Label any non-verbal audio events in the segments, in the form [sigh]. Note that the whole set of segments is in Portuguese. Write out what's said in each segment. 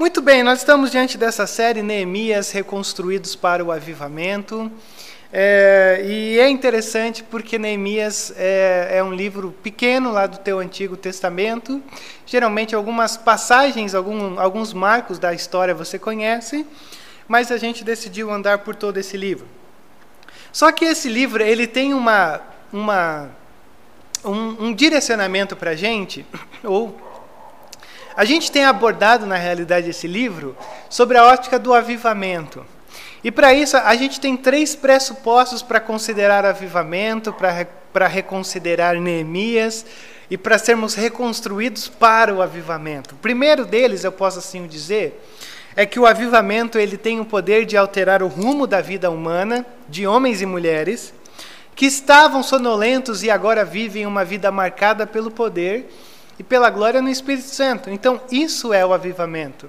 Muito bem, nós estamos diante dessa série Neemias Reconstruídos para o Avivamento. É, e é interessante porque Neemias é, é, um livro pequeno lá do teu Antigo Testamento. Geralmente algumas passagens, algum, alguns marcos da história você conhece, mas a gente decidiu andar por todo esse livro. Só que esse livro ele tem uma, uma, um, um direcionamento para a gente, ou a gente tem abordado, na realidade, esse livro sobre a ótica do avivamento. E para isso, a gente tem três pressupostos para considerar avivamento, para reconsiderar Neemias e para sermos reconstruídos para o avivamento. O primeiro deles, eu posso assim dizer, é que o avivamento ele tem o poder de alterar o rumo da vida humana, de homens e mulheres, que estavam sonolentos e agora vivem uma vida marcada pelo poder e pela glória no Espírito Santo. Então, isso é o avivamento.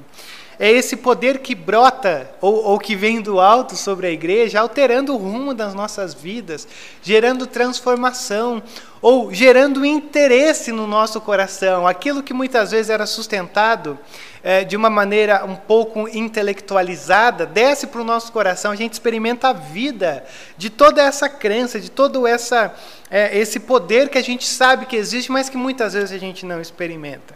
É esse poder que brota ou, ou, que vem do alto sobre a igreja, alterando o rumo das nossas vidas, gerando transformação ou gerando interesse no nosso coração. Aquilo que muitas vezes era sustentado é, de uma maneira um pouco intelectualizada, desce para o nosso coração, a gente experimenta a vida de toda essa crença, de todo essa, é, esse poder que a gente sabe que existe, mas que muitas vezes a gente não experimenta.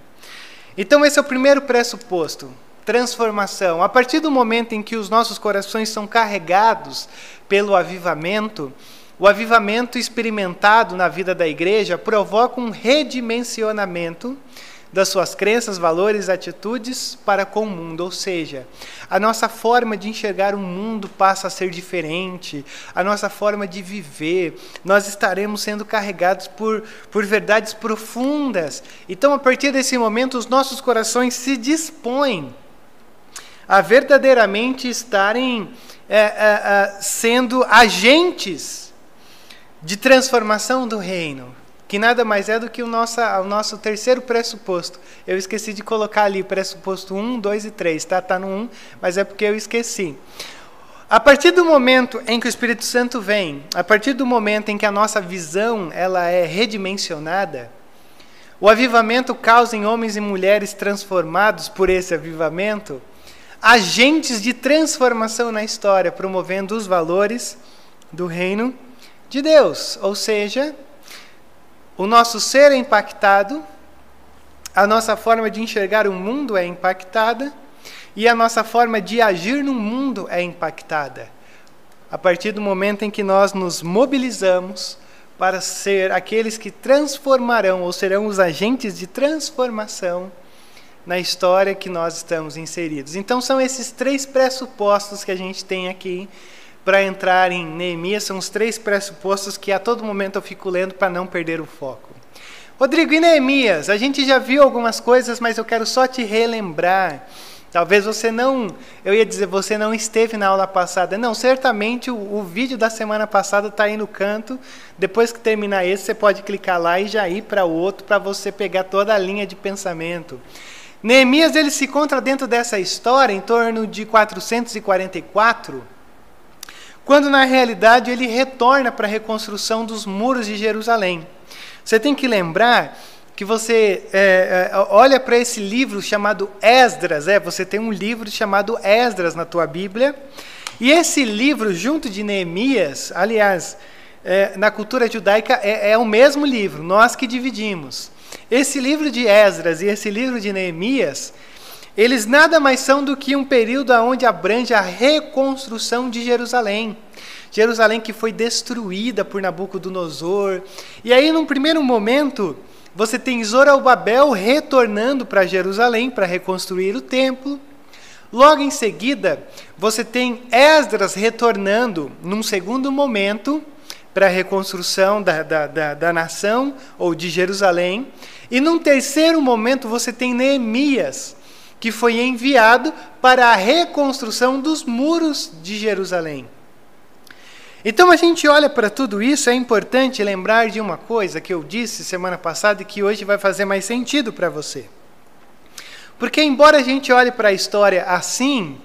Então, esse é o primeiro pressuposto transformação. A partir do momento em que os nossos corações são carregados pelo avivamento, o avivamento experimentado na vida da igreja provoca um redimensionamento das suas crenças, valores, atitudes para com o mundo, ou seja, a nossa forma de enxergar o mundo passa a ser diferente, a nossa forma de viver, nós estaremos sendo carregados por, por verdades profundas. Então, a partir desse momento, os nossos corações se dispõem a verdadeiramente estarem é, é, é, sendo agentes de transformação do reino que nada mais é do que o nosso, o nosso terceiro pressuposto. Eu esqueci de colocar ali pressuposto 1, 2 e 3, tá? Está no 1, mas é porque eu esqueci. A partir do momento em que o Espírito Santo vem, a partir do momento em que a nossa visão ela é redimensionada, o avivamento causa em homens e mulheres transformados por esse avivamento agentes de transformação na história, promovendo os valores do reino de Deus, ou seja, o nosso ser é impactado, a nossa forma de enxergar o mundo é impactada e a nossa forma de agir no mundo é impactada. A partir do momento em que nós nos mobilizamos para ser aqueles que transformarão ou serão os agentes de transformação na história que nós estamos inseridos. Então são esses três pressupostos que a gente tem aqui para entrar em Neemias são os três pressupostos que a todo momento eu fico lendo para não perder o foco. Rodrigo, e Neemias? A gente já viu algumas coisas, mas eu quero só te relembrar. Talvez você não, eu ia dizer, você não esteve na aula passada. Não, certamente o, o vídeo da semana passada está aí no canto. Depois que terminar esse, você pode clicar lá e já ir para o outro para você pegar toda a linha de pensamento. Neemias ele se encontra dentro dessa história em torno de 444 quando na realidade ele retorna para a reconstrução dos muros de Jerusalém. Você tem que lembrar que você é, é, olha para esse livro chamado Esdras, é, você tem um livro chamado Esdras na tua Bíblia, e esse livro, junto de Neemias, aliás, é, na cultura judaica é, é o mesmo livro, nós que dividimos. Esse livro de Esdras e esse livro de Neemias, eles nada mais são do que um período onde abrange a reconstrução de Jerusalém. Jerusalém que foi destruída por Nabucodonosor. E aí, num primeiro momento, você tem Zorobabel retornando para Jerusalém para reconstruir o templo. Logo em seguida, você tem Esdras retornando, num segundo momento, para a reconstrução da, da, da, da, nação ou de Jerusalém. E num terceiro momento, você tem Neemias que foi enviado para a reconstrução dos muros de Jerusalém. Então a gente olha para tudo isso, é importante lembrar de uma coisa que eu disse semana passada e que hoje vai fazer mais sentido para você. Porque, embora a gente olhe para a história assim,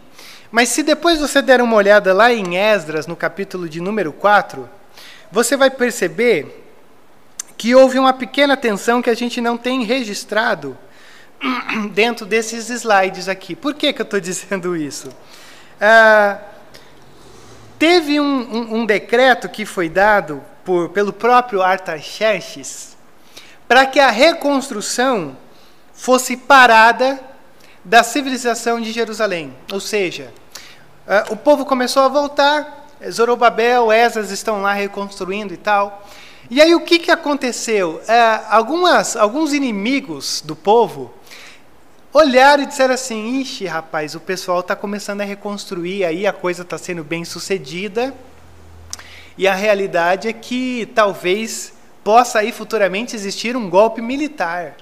mas se depois você der uma olhada lá em Esdras, no capítulo de número 4, você vai perceber que houve uma pequena tensão que a gente não tem registrado [clears throat] dentro desses slides aqui. Por que, que eu estou [laughs] dizendo isso? Ah, teve um, um, um, decreto que foi dado por, pelo próprio Artaxerxes para que a reconstrução fosse parada da civilização de Jerusalém. Ou seja, uh, o povo começou a voltar, Zorobabel, Esas estão lá reconstruindo e tal. E aí o que, que aconteceu? Uh, algumas, alguns inimigos do povo olharam e disseram assim: Ixi, rapaz, o pessoal está começando a reconstruir, aí a coisa está sendo bem sucedida. E a realidade é que talvez possa aí futuramente existir um golpe militar.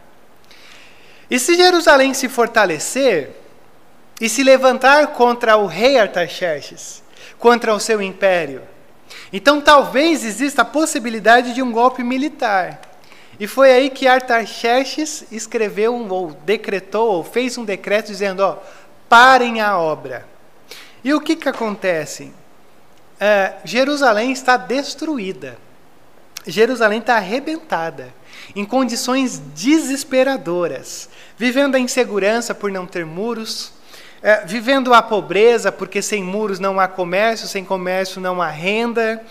E se Jerusalém se fortalecer e se levantar contra o rei Artaxerxes, contra o seu império, então talvez exista a possibilidade de um golpe militar. E foi aí que Artaxerxes escreveu ou decretou, ou fez um decreto dizendo: ó, parem a obra. E o que, que acontece? É, Jerusalém está destruída. Jerusalém está arrebentada, em condições desesperadoras, vivendo a insegurança por não ter muros, é, vivendo a pobreza, porque sem muros não há comércio, sem comércio não há renda,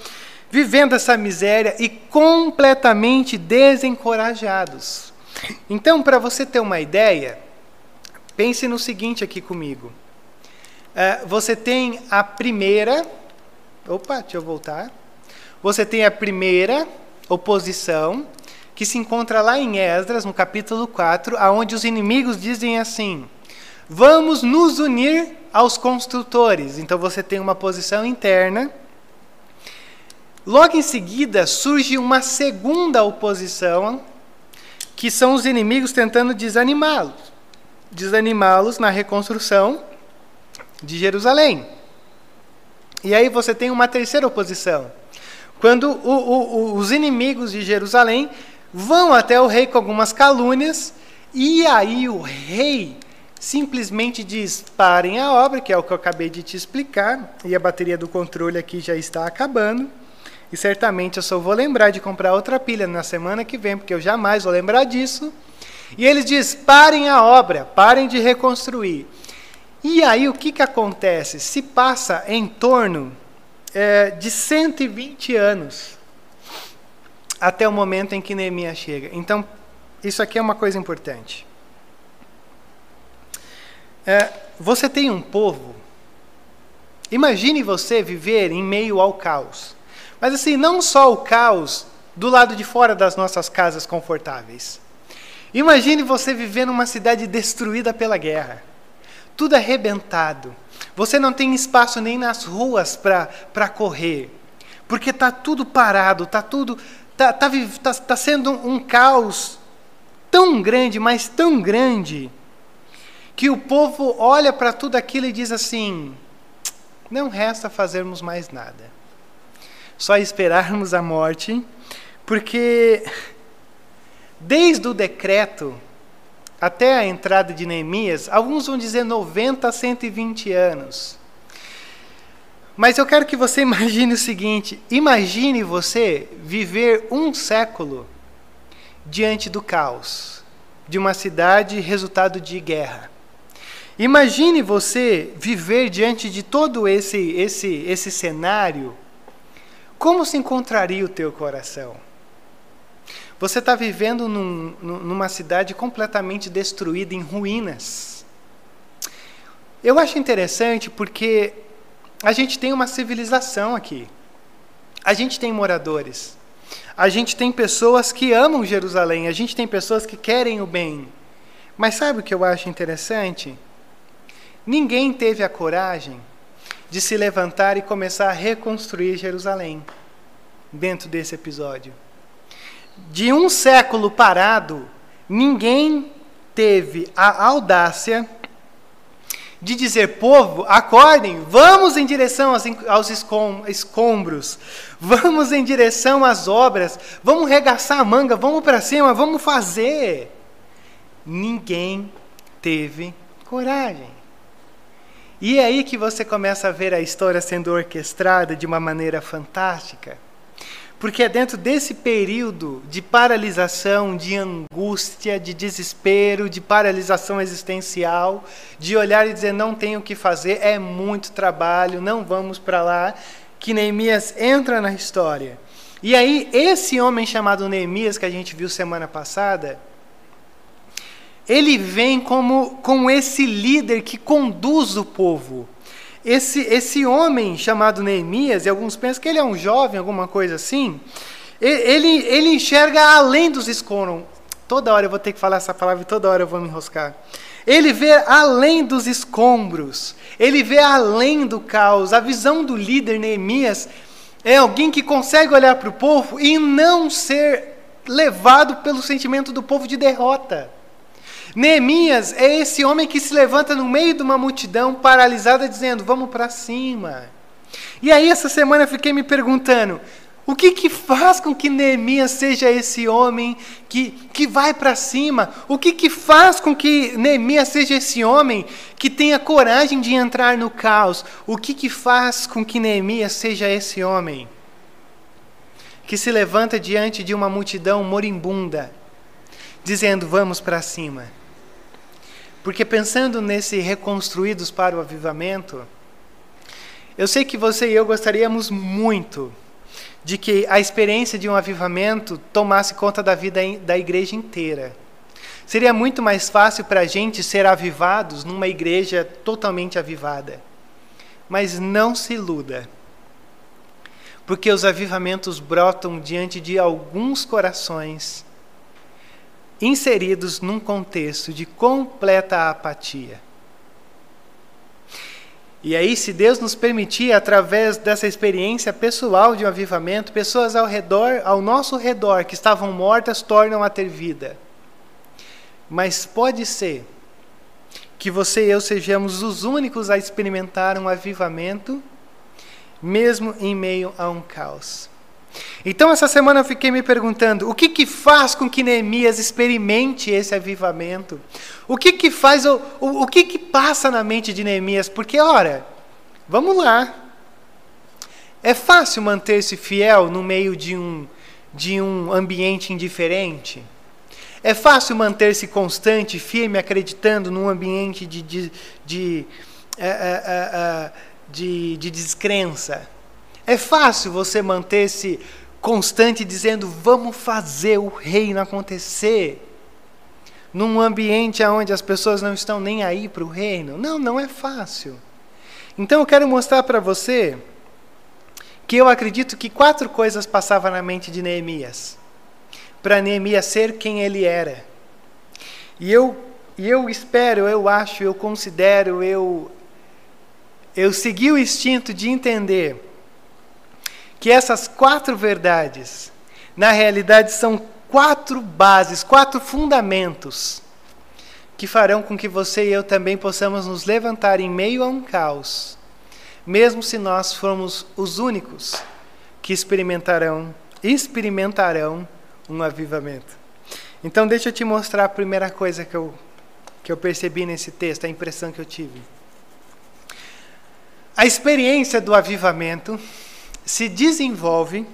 vivendo essa miséria e completamente desencorajados. Então, para você ter uma ideia, pense no seguinte aqui comigo. Uh, você tem a primeira. Opa, deixa eu voltar. Você tem a primeira oposição, que se encontra lá em Esdras, no capítulo 4, aonde os inimigos dizem assim: Vamos nos unir aos construtores. Então você tem uma posição interna Logo em seguida surge uma segunda oposição, que são os inimigos tentando desanimá-los desanimá-los na reconstrução de Jerusalém. E aí você tem uma terceira oposição. Quando o, o, os inimigos de Jerusalém vão até o rei com algumas calúnias, e aí o rei simplesmente diz: parem a obra, que é o que eu acabei de te explicar, e a bateria do controle aqui já está acabando. E certamente eu só vou lembrar de comprar outra pilha na semana que vem, porque eu jamais vou lembrar disso. E ele diz: parem a obra, parem de reconstruir. E aí o que, que acontece? Se passa em torno é, de 120 anos até o momento em que Neemias chega. Então, isso aqui é uma coisa importante. É, você tem um povo. Imagine você viver em meio ao caos. Mas assim, não só o caos do lado de fora das nossas casas confortáveis. Imagine você viver numa cidade destruída pela guerra, tudo arrebentado. Você não tem espaço nem nas ruas para correr, porque está tudo parado, está tudo. Está tá, tá, tá sendo um caos tão grande, mas tão grande, que o povo olha para tudo aquilo e diz assim: não resta fazermos mais nada só esperarmos a morte, porque desde o decreto até a entrada de Neemias, alguns vão dizer 90 a 120 anos. Mas eu quero que você [laughs] imagine o seguinte: imagine você viver um século diante do caos de uma cidade resultado de guerra. Imagine você viver diante de todo esse esse esse cenário como se encontraria o teu coração? Você está vivendo num, numa cidade completamente destruída, em ruínas. Eu acho interessante porque a gente tem uma civilização aqui. A gente tem moradores. A gente tem pessoas que amam Jerusalém. A gente tem pessoas que querem o bem. Mas sabe o que eu acho interessante? Ninguém teve a coragem de se levantar e começar a reconstruir Jerusalém dentro desse episódio. De um século parado, ninguém teve a audácia de dizer: povo, acordem, vamos em direção aos escombros, vamos em direção às obras, vamos regaçar a manga, vamos para cima, vamos fazer. Ninguém teve coragem. E é aí que você começa a ver a história sendo orquestrada de uma maneira fantástica. Porque é dentro desse período de paralisação, de angústia, de desespero, de paralisação existencial, de olhar e dizer não tenho o que fazer, é muito trabalho, não vamos para lá, que Neemias entra na história. E aí, esse homem chamado Neemias, que a gente viu semana passada, ele vem como, como esse líder que conduz o povo. Esse, esse homem chamado Neemias, e alguns pensam que ele é um jovem, alguma coisa assim, ele, ele enxerga além dos escombros. Toda hora eu vou ter que falar essa palavra e toda hora eu vou me enroscar. Ele vê além dos escombros, ele vê além do caos. A visão do líder Neemias é alguém que consegue olhar para o povo e não ser levado pelo sentimento do povo de derrota. Neemias é esse homem que se levanta no meio de uma multidão paralisada, dizendo: Vamos para cima. E aí, essa semana, eu fiquei me perguntando: o que, que faz com que Neemias seja esse homem que, que vai para cima? O que, que faz com que Neemias seja esse homem que tenha coragem de entrar no caos? O que, que faz com que Neemias seja esse homem que se levanta diante de uma multidão moribunda, dizendo: Vamos para cima? Porque pensando nesse reconstruídos para o avivamento, eu sei que você e eu gostaríamos muito de que a experiência de um avivamento tomasse conta da vida da igreja inteira. Seria muito mais fácil para a gente ser avivados numa igreja totalmente avivada. Mas não se iluda, porque os avivamentos brotam diante de alguns corações inseridos num contexto de completa apatia. E aí, se Deus nos permitir, através dessa experiência pessoal de um avivamento, pessoas ao redor, ao nosso redor, que estavam mortas, tornam a ter vida. Mas pode ser que você e eu sejamos os únicos a experimentar um avivamento, mesmo em meio a um caos. Então, essa semana eu fiquei me perguntando: o que, que faz com que Neemias experimente esse avivamento? O que, que faz, o, o, o que, que passa na mente de Neemias? Porque, ora, vamos lá. É fácil manter-se fiel no meio de um, de um ambiente indiferente? É fácil manter-se constante, firme, acreditando num ambiente de, de, de, uh, uh, uh, de, de descrença? É fácil você manter-se constante dizendo vamos fazer o reino acontecer num ambiente onde as pessoas não estão nem aí para o reino. Não, não é fácil. Então eu quero mostrar para você que eu acredito que quatro coisas passavam na mente de Neemias para Neemias ser quem ele era. E eu, e eu espero, eu acho, eu considero, eu eu segui o instinto de entender que essas quatro verdades, na realidade, são quatro bases, quatro fundamentos que farão com que você e eu também possamos nos levantar em meio a um caos, mesmo se nós formos os únicos que experimentarão, experimentarão um avivamento. Então, deixa eu te mostrar a primeira coisa que eu, que eu percebi nesse texto, a impressão que eu tive. A experiência do avivamento se desenvolve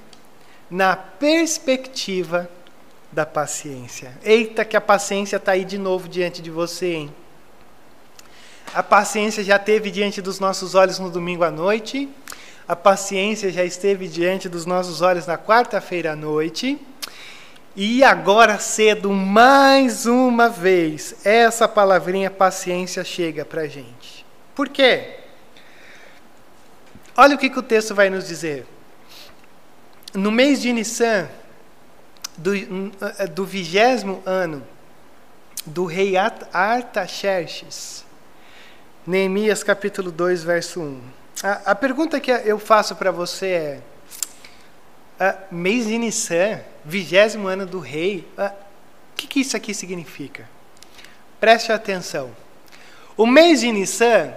na perspectiva da paciência. Eita, que a paciência está aí de novo diante de você, hein? A paciência já esteve diante dos nossos olhos no domingo à noite, a paciência já esteve diante dos nossos olhos na quarta-feira à noite, e agora cedo, mais uma vez, essa palavrinha paciência chega para a gente. Por quê? Olha o que, que o texto vai nos dizer. No mês de Nissan, do, eh, vigésimo ano do rei Artaxerxes, Neemias capítulo 2, verso 1. A, a pergunta que eu faço para você é: a, mês de Nissan, vigésimo ano do rei, o que, que isso aqui significa? Preste atenção. O mês de Nissan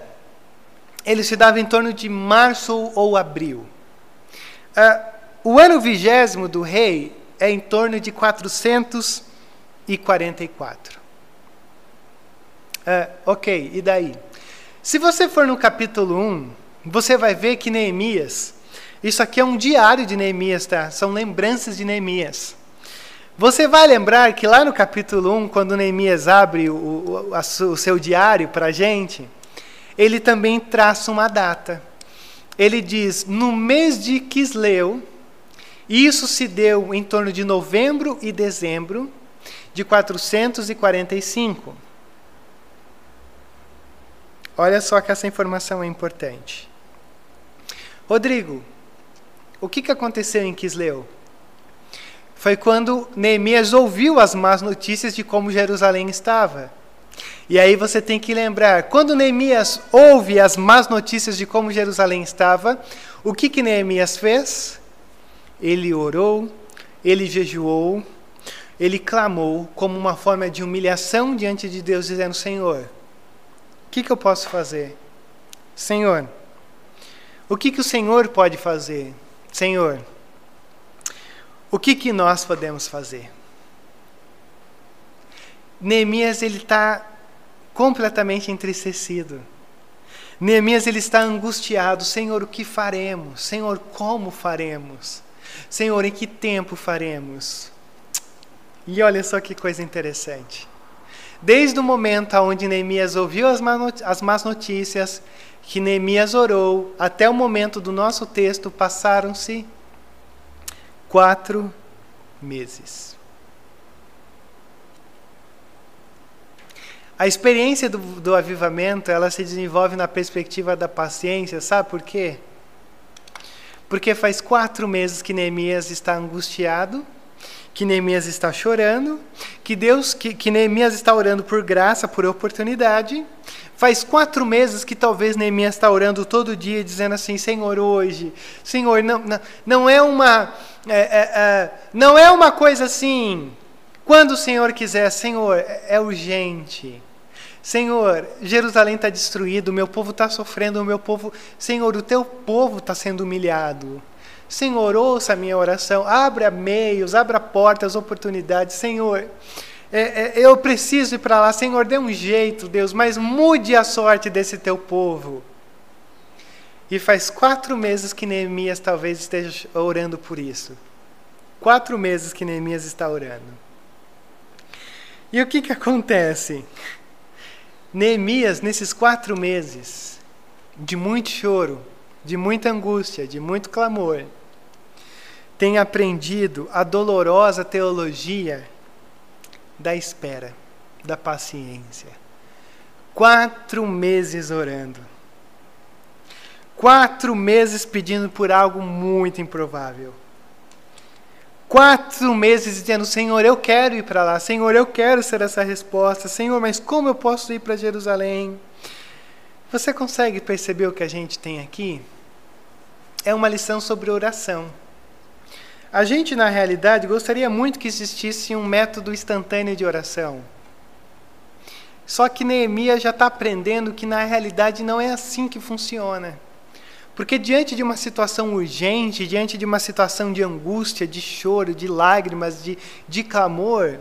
ele se dava em torno de março ou abril. Uh, o ano vigésimo do rei é em torno de 444. Uh, ah, ok, e daí? Se você for no capítulo 1, você vai ver que Neemias Isso aqui é um diário de Neemias, tá? São lembranças de Neemias. Você vai lembrar que lá no capítulo 1, quando Neemias abre o, o, o seu diário para a gente, ele também traça uma data. Ele diz: no mês de Quisleu, isso se deu em torno de novembro e dezembro de 445. Olha só que essa informação é importante. Rodrigo, o que, que aconteceu em Quisleu? Foi quando Neemias ouviu as más notícias de como Jerusalém estava. E aí você tem que lembrar, quando Neemias ouve as más notícias de como Jerusalém estava, o que, que Neemias fez? Ele orou, ele jejuou, ele clamou como uma forma de humilhação diante de Deus, dizendo: Senhor, o que, que eu posso fazer? Senhor, o que, que o Senhor pode fazer? Senhor, o que, que nós podemos fazer? Neemias ele está completamente entristecido. Neemias ele está angustiado. Senhor, o que faremos? Senhor, como faremos? Senhor, em que tempo faremos? E olha só que coisa interessante. Desde o momento onde Neemias ouviu as más notícias, que Neemias orou, até o momento do nosso texto, passaram-se quatro meses. A experiência do, do avivamento, ela se desenvolve na perspectiva da paciência, sabe por quê? Porque faz quatro meses que Neemias está angustiado, que Neemias está chorando, que Deus, que, que Neemias está orando por graça, por oportunidade. Faz quatro meses que talvez Neemias está orando todo dia, dizendo assim: Senhor, hoje, Senhor, não, não, não é uma, é, é, é, não é uma coisa assim. Quando o Senhor quiser, Senhor, é, é urgente. Senhor, Jerusalém está destruído, o meu povo está sofrendo, o meu povo. Senhor, o teu povo está sendo humilhado. Senhor, ouça a minha oração, abra meios, abra portas, oportunidades. Senhor, é, é, eu preciso ir para lá. Senhor, dê um jeito, Deus, mas mude a sorte desse teu povo. E faz quatro meses que Neemias talvez esteja orando por isso. Quatro meses que Neemias está orando. E o que, que acontece? Neemias, nesses quatro meses de muito choro, de muita angústia, de muito clamor, tem aprendido a dolorosa teologia da espera, da paciência. Quatro meses orando. Quatro meses pedindo por algo muito improvável quatro meses dizendo: Senhor, eu quero ir para lá, Senhor, eu quero ser essa resposta, Senhor, mas como eu posso ir para Jerusalém? Você consegue perceber o que a gente tem aqui? É uma lição sobre oração. A gente, na realidade, gostaria muito que existisse um método instantâneo de oração. Só que Neemias já está aprendendo que, na realidade, não é assim que funciona. Porque diante de uma situação urgente, diante de uma situação de angústia, de choro, de lágrimas, de, de clamor,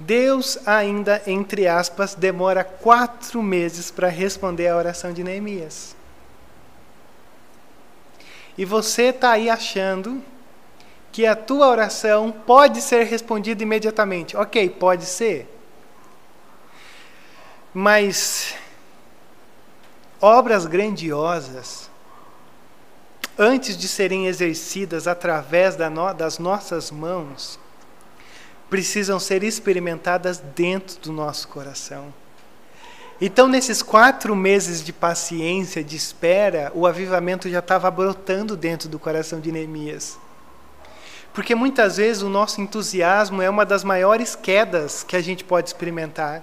Deus ainda, entre aspas, demora quatro meses para responder à oração de Neemias. E você está aí achando que a tua oração pode ser respondida imediatamente. Ok, pode ser. Mas obras grandiosas antes de serem exercidas através das nossas mãos, precisam ser experimentadas dentro do nosso coração. Então, nesses quatro meses de paciência, de espera, o avivamento já estava brotando dentro do coração de Neemias. Porque muitas vezes o nosso entusiasmo é uma das maiores quedas que a gente pode experimentar.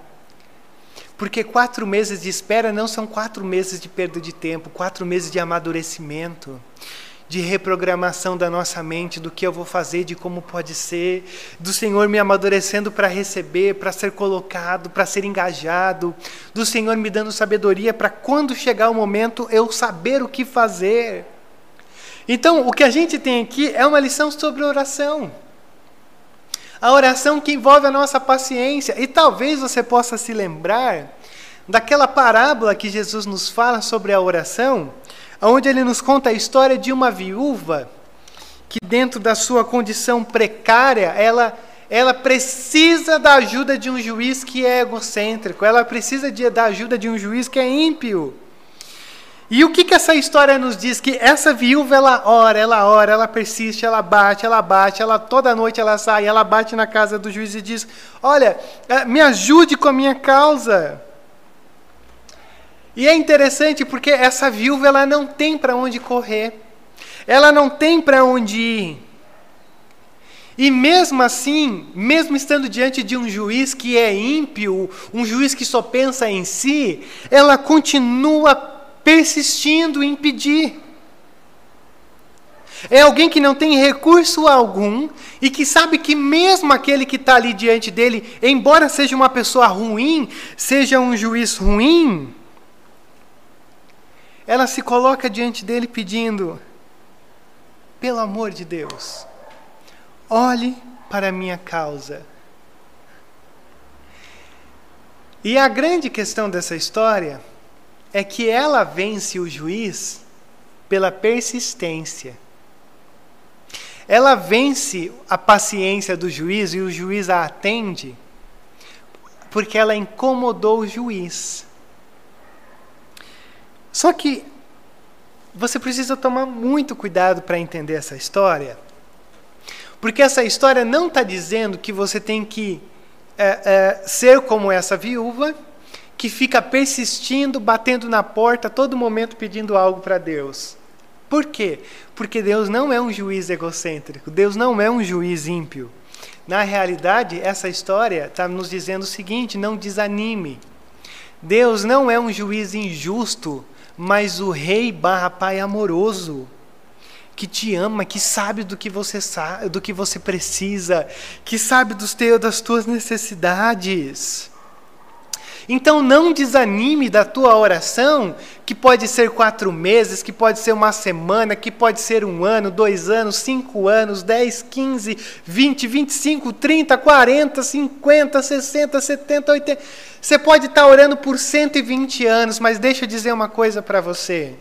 Porque quatro meses de espera não são quatro meses de perda de tempo, quatro meses de amadurecimento, de reprogramação da nossa mente, do que eu vou fazer, de como pode ser, do Senhor me amadurecendo para receber, para ser colocado, para ser engajado, do Senhor me dando sabedoria para quando chegar o momento eu saber o que fazer. Então, o que a gente tem aqui é uma lição sobre oração. A oração que envolve a nossa paciência. E talvez você possa se lembrar daquela parábola que Jesus nos fala sobre a oração, onde ele nos conta a história de uma viúva que, dentro da sua condição precária, ela, ela precisa da ajuda de um juiz que é egocêntrico, ela precisa de, da ajuda de um juiz que é ímpio. E o que, que essa história nos diz? Que essa viúva, ela ora, ela ora, ela persiste, ela bate, ela bate, ela toda noite ela sai, ela bate na casa do juiz e diz: Olha, eh, me ajude com a minha causa. E é interessante porque essa viúva ela não tem para onde correr, ela não tem para onde ir. E mesmo assim, mesmo estando diante de um juiz que é ímpio, um juiz que só pensa em si, ela continua persistindo em pedir. É alguém que não tem recurso algum e que sabe que, mesmo aquele que está ali diante dele, embora seja uma pessoa ruim, seja um juiz ruim, ela se coloca diante dele pedindo: pelo amor de Deus, olhe para a minha causa. E a grande questão dessa história é que ela vence o juiz pela persistência. Ela vence a paciência do juiz e o juiz a atende porque ela incomodou o juiz. Só que você precisa tomar muito cuidado para entender essa história, porque essa história não está dizendo que você tem que é, é, ser como essa viúva que fica persistindo, batendo na porta, todo momento pedindo algo para Deus. Por quê? Porque Deus não é um juiz egocêntrico, Deus não é um juiz ímpio. Na realidade, essa história está nos dizendo o seguinte: não desanime. Deus não é um juiz injusto, mas o rei barra pai amoroso que te ama, que sabe do que você sabe, do que você precisa, que sabe dos teus, das tuas necessidades. Então não desanime da tua oração, que pode ser quatro meses, que pode ser uma semana, que pode ser um ano, dois anos, cinco anos, dez, quinze, vinte, vinte e cinco, trinta, quarenta, cinquenta, sessenta, setenta, oitenta. Você pode estar orando por 120 anos, mas deixa eu dizer uma coisa para você.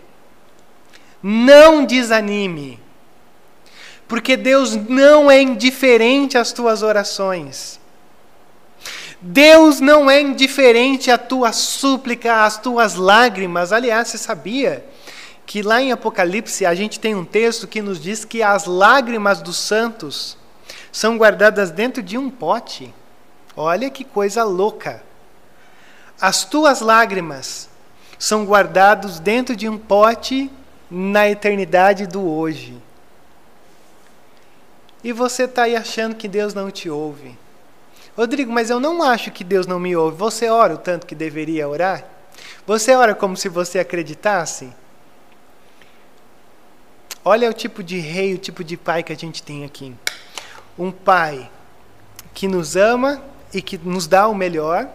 Não desanime. Porque Deus não é indiferente às tuas orações. Deus não é indiferente à tua súplica, às tuas lágrimas. Aliás, você sabia que lá em Apocalipse a gente tem um texto que nos diz que as lágrimas dos santos são guardadas dentro de um pote. Olha que coisa louca. As tuas lágrimas são guardadas dentro de um pote na eternidade do hoje. E você está aí achando que Deus não te ouve. Rodrigo, mas eu não acho que Deus não me ouve. Você ora o tanto que deveria orar? Você ora como se você acreditasse? Olha o tipo de rei, o tipo de pai que a gente tem aqui. Um pai que nos ama e que nos dá o melhor,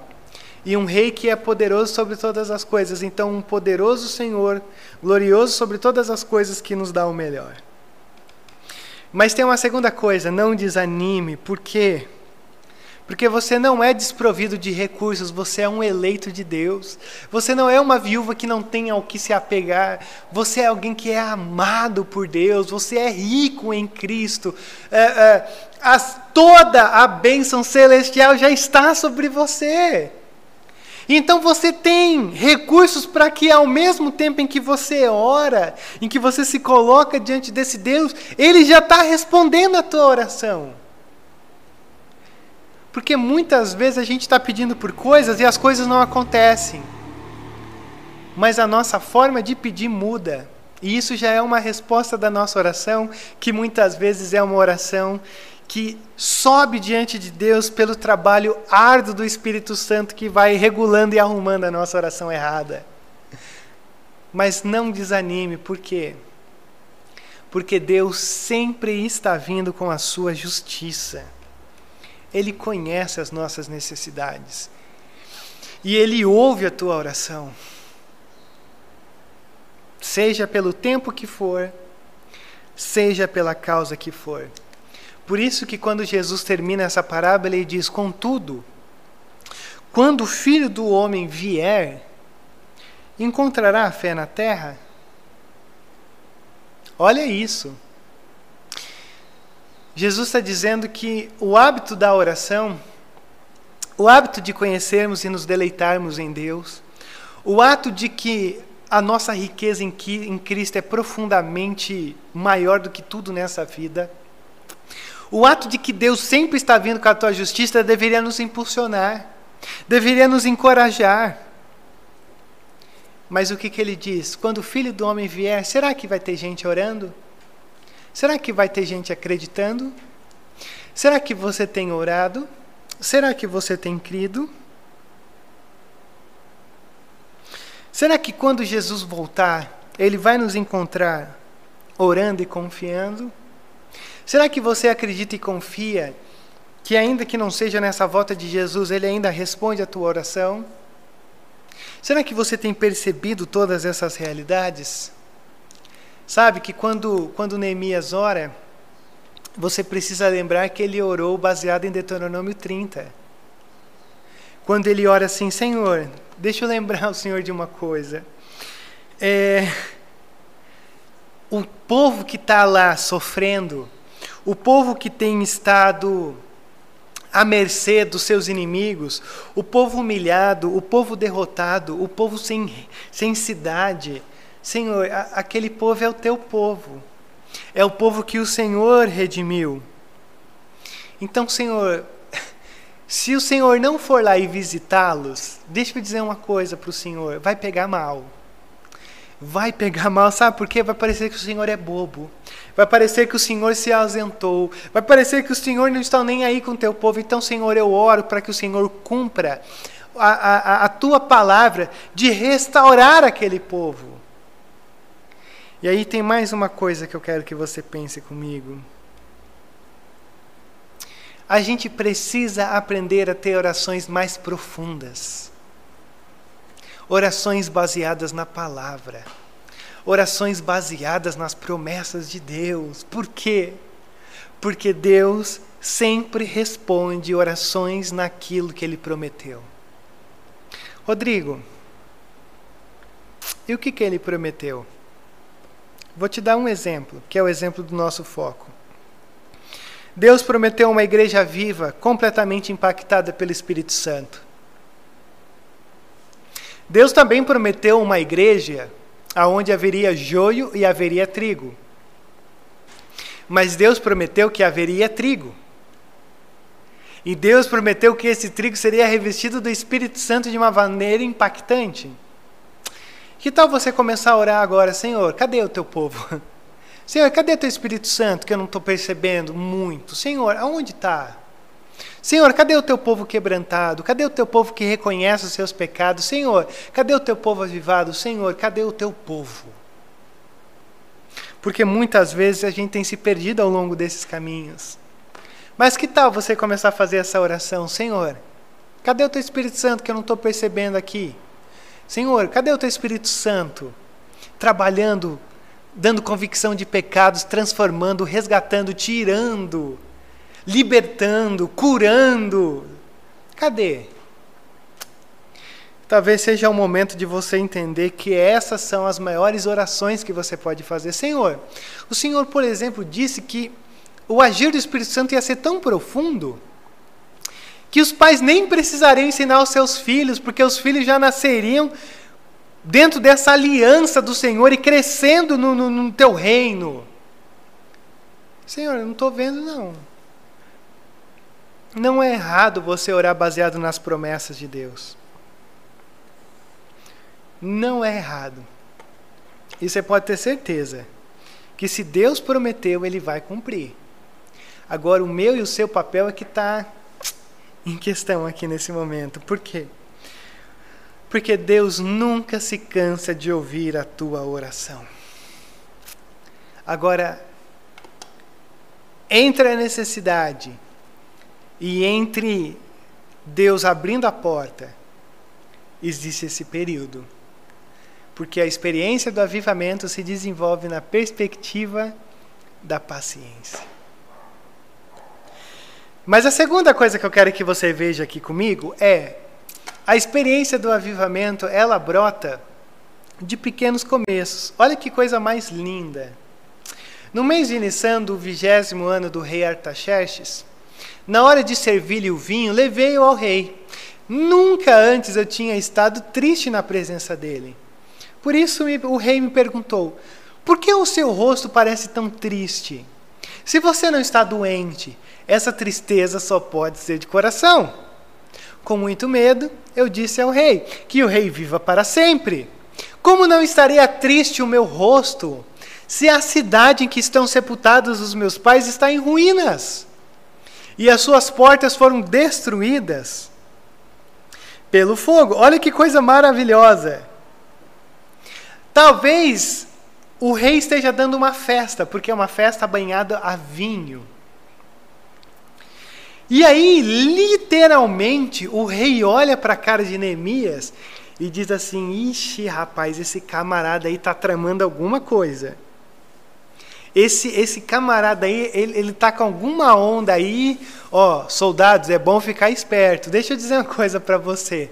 e um rei que é poderoso sobre todas as coisas. Então, um poderoso Senhor, glorioso sobre todas as coisas que nos dá o melhor. Mas tem uma segunda coisa, não desanime, por quê? Porque você não é desprovido de recursos, você é um eleito de Deus. Você não é uma viúva que não tem ao que se apegar. Você é alguém que é amado por Deus. Você é rico em Cristo. É, é, as, toda a bênção celestial já está sobre você. Então você tem recursos para que, ao mesmo tempo em que você ora, em que você se coloca diante desse Deus, Ele já está respondendo a tua oração. Porque muitas vezes a gente está pedindo por coisas e as coisas não acontecem. Mas a nossa forma de pedir muda. E isso já é uma resposta da nossa oração, que muitas vezes é uma oração que sobe diante de Deus pelo trabalho árduo do Espírito Santo que vai regulando e arrumando a nossa oração errada. Mas não desanime, por quê? Porque Deus sempre está vindo com a sua justiça. Ele conhece as nossas necessidades. E Ele ouve a tua oração. Seja pelo tempo que for, seja pela causa que for. Por isso que quando Jesus termina essa parábola, ele diz: Contudo, quando o filho do homem vier, encontrará fé na terra? Olha isso. Jesus está dizendo que o hábito da oração, o hábito de conhecermos e nos deleitarmos em Deus, o ato de que a nossa riqueza em Cristo é profundamente maior do que tudo nessa vida, o ato de que Deus sempre está vindo com a tua justiça deveria nos impulsionar, deveria nos encorajar. Mas o que, que ele diz? Quando o filho do homem vier, será que vai ter gente orando? Será que vai ter gente acreditando? Será que você tem orado? Será que você tem crido? Será que quando Jesus voltar, ele vai nos encontrar orando e confiando? Será que você acredita e confia que, ainda que não seja nessa volta de Jesus, ele ainda responde a tua oração? Será que você tem percebido todas essas realidades? Sabe que quando, quando Neemias ora, você precisa lembrar que ele orou baseado em Deuteronômio 30. Quando ele ora assim, Senhor, deixa eu lembrar o Senhor de uma coisa. É, o povo que está lá sofrendo, o povo que tem estado à mercê dos seus inimigos, o povo humilhado, o povo derrotado, o povo sem, sem cidade. Senhor, a, aquele povo é o teu povo. É o povo que o Senhor redimiu. Então, Senhor, [laughs] se o Senhor não for lá e visitá-los, deixa eu dizer uma coisa para o Senhor: vai pegar mal. Vai pegar mal, sabe por quê? Vai parecer que o Senhor é bobo. Vai parecer que o Senhor se ausentou. Vai parecer que o Senhor não está nem aí com o teu povo. Então, Senhor, eu oro para que o Senhor cumpra a, a, a tua palavra de restaurar aquele povo. E aí tem mais uma coisa que eu quero que você pense comigo. A gente precisa aprender a ter orações mais profundas. Orações baseadas na palavra orações baseadas nas promessas de Deus. Por quê? Porque Deus sempre responde orações naquilo que ele prometeu. Rodrigo, e o que, que ele prometeu? Vou te dar um exemplo, que é o exemplo do nosso foco. Deus prometeu uma igreja viva, completamente impactada pelo Espírito Santo. Deus também prometeu uma igreja aonde haveria joio e haveria trigo. Mas Deus prometeu que haveria trigo. E Deus prometeu que esse trigo seria revestido do Espírito Santo de uma maneira impactante. Que tal você começar a orar agora, Senhor, cadê o teu povo? [laughs] Senhor, cadê o teu Espírito Santo que eu não estou percebendo muito? Senhor, aonde está? Senhor, cadê o teu povo quebrantado? Cadê o teu povo que reconhece os seus pecados? Senhor, cadê o teu povo avivado? Senhor, cadê o teu povo? Porque muitas vezes a gente tem se perdido ao longo desses caminhos. Mas que tal você começar a fazer essa oração? Senhor, cadê o teu Espírito Santo que eu não estou percebendo aqui? Senhor, cadê o teu Espírito Santo trabalhando, dando convicção de pecados, transformando, resgatando, tirando libertando, curando. Cadê? Talvez seja o momento de você entender que essas são as maiores orações que você pode fazer. Senhor, o Senhor, por exemplo, disse que o agir do Espírito Santo ia ser tão profundo que os pais nem precisariam ensinar os seus filhos, porque os filhos já nasceriam dentro dessa aliança do Senhor e crescendo no, no, no teu reino. Senhor, eu não estou vendo, não. Não é errado você orar baseado nas promessas de Deus. Não é errado. E você pode ter certeza que se Deus prometeu, Ele vai cumprir. Agora, o meu e o seu papel é que está em questão aqui nesse momento. Por quê? Porque Deus nunca se cansa de ouvir a tua oração. Agora, entre a necessidade e entre Deus abrindo a porta, existe esse período. Porque a experiência do avivamento se desenvolve na perspectiva da paciência. Mas a segunda coisa que eu quero que você veja aqui comigo é a experiência do avivamento, ela brota de pequenos começos. Olha que coisa mais linda. No mês de Nissan do vigésimo ano do rei Artaxerxes, na hora de servir-lhe o vinho, levei-o ao rei. Nunca antes eu tinha estado triste na presença dele. Por isso o rei me perguntou: Por que o seu rosto parece tão triste? Se você não está doente, essa tristeza só pode ser de coração. Com muito medo, eu disse ao rei: Que o rei viva para sempre. Como não estaria triste o meu rosto, se a cidade em que estão sepultados os meus pais está em ruínas? e as suas portas foram destruídas pelo fogo. Olha que coisa maravilhosa. Talvez o rei esteja dando uma festa, porque é uma festa banhada a vinho. E aí, literalmente, o rei olha para a cara de Neemias e diz assim: Ixi, rapaz, esse camarada aí está tramando alguma coisa. Esse, esse camarada aí, ele, ele tá com alguma onda aí. Ó, soldados, é bom ficar esperto. Deixa eu dizer uma coisa para você.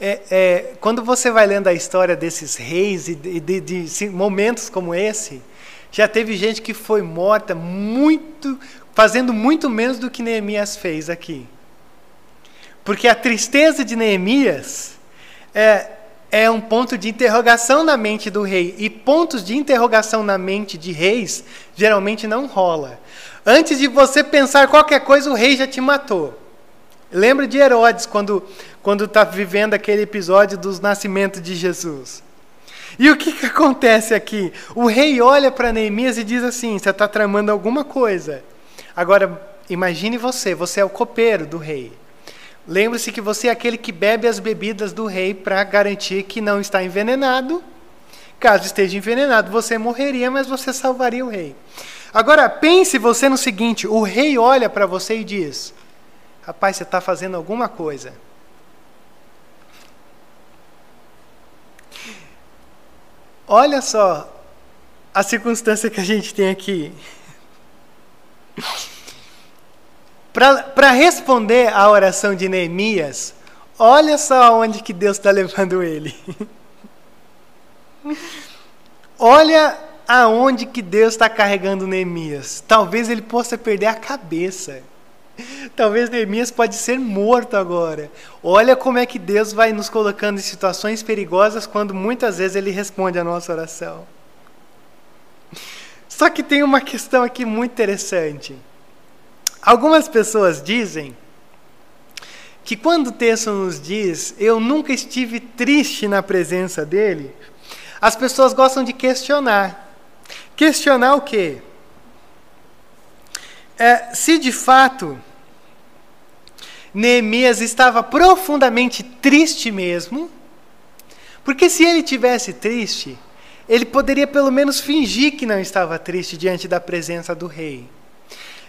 É, é, quando você vai lendo a história desses reis e de, de, de, momentos como esse, já teve gente que foi morta muito, fazendo muito menos do que Neemias fez aqui. Porque a tristeza de Neemias é, é um ponto de interrogação na mente do rei. E pontos de interrogação na mente de reis geralmente não rola. Antes de você pensar qualquer coisa, o rei já te matou. Lembra de Herodes quando quando está vivendo aquele episódio dos nascimentos de Jesus. E o que, que acontece aqui? O rei olha para Neemias e diz assim: você está tramando alguma coisa. Agora, imagine você, você é o copeiro do rei. Lembre-se que você é aquele que bebe as bebidas do rei para garantir que não está envenenado. Caso esteja envenenado, você morreria, mas você salvaria o rei. Agora, pense você no seguinte: o rei olha para você e diz: Rapaz, você está fazendo alguma coisa. Olha só a circunstância que a gente tem aqui. Para responder à oração de Neemias, olha só onde que Deus está levando ele. [laughs] olha aonde que Deus está carregando Neemias. Talvez ele possa perder a cabeça. Talvez Neemias pode ser morto agora. Olha como é que Deus vai nos colocando em situações perigosas quando muitas vezes ele responde a nossa oração. Só que tem uma questão aqui muito interessante. Algumas pessoas dizem que quando o texto nos diz eu nunca estive triste na presença dele, as pessoas gostam de questionar. Questionar o quê? É, se de fato Neemias estava profundamente triste mesmo, porque se ele tivesse triste, ele poderia pelo menos fingir que não estava triste diante da presença do rei.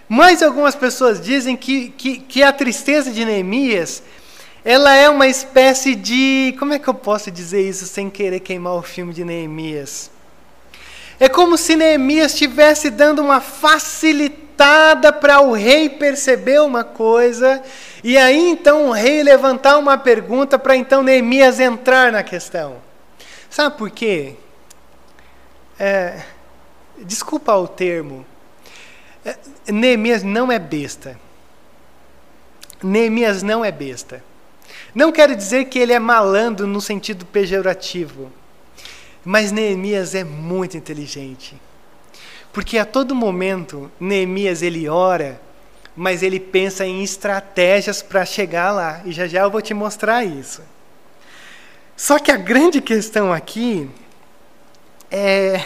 Mas algumas pessoas dizem que, que, que a tristeza de Neemias ela é uma espécie de. Como é que eu posso dizer isso sem querer queimar o filme de Neemias? É como se Neemias estivesse dando uma facilitada para o rei perceber uma coisa, e aí então o rei levantar uma pergunta para então Neemias entrar na questão. Sabe por quê? É, desculpa o termo, é, Neemias não é besta. Neemias não é besta. Não quero dizer que ele é malandro no sentido pejorativo, mas Neemias é muito inteligente. Porque a todo momento Neemias ele ora, mas ele pensa em estratégias para chegar lá, e já já eu vou te mostrar isso. Só que a grande questão aqui é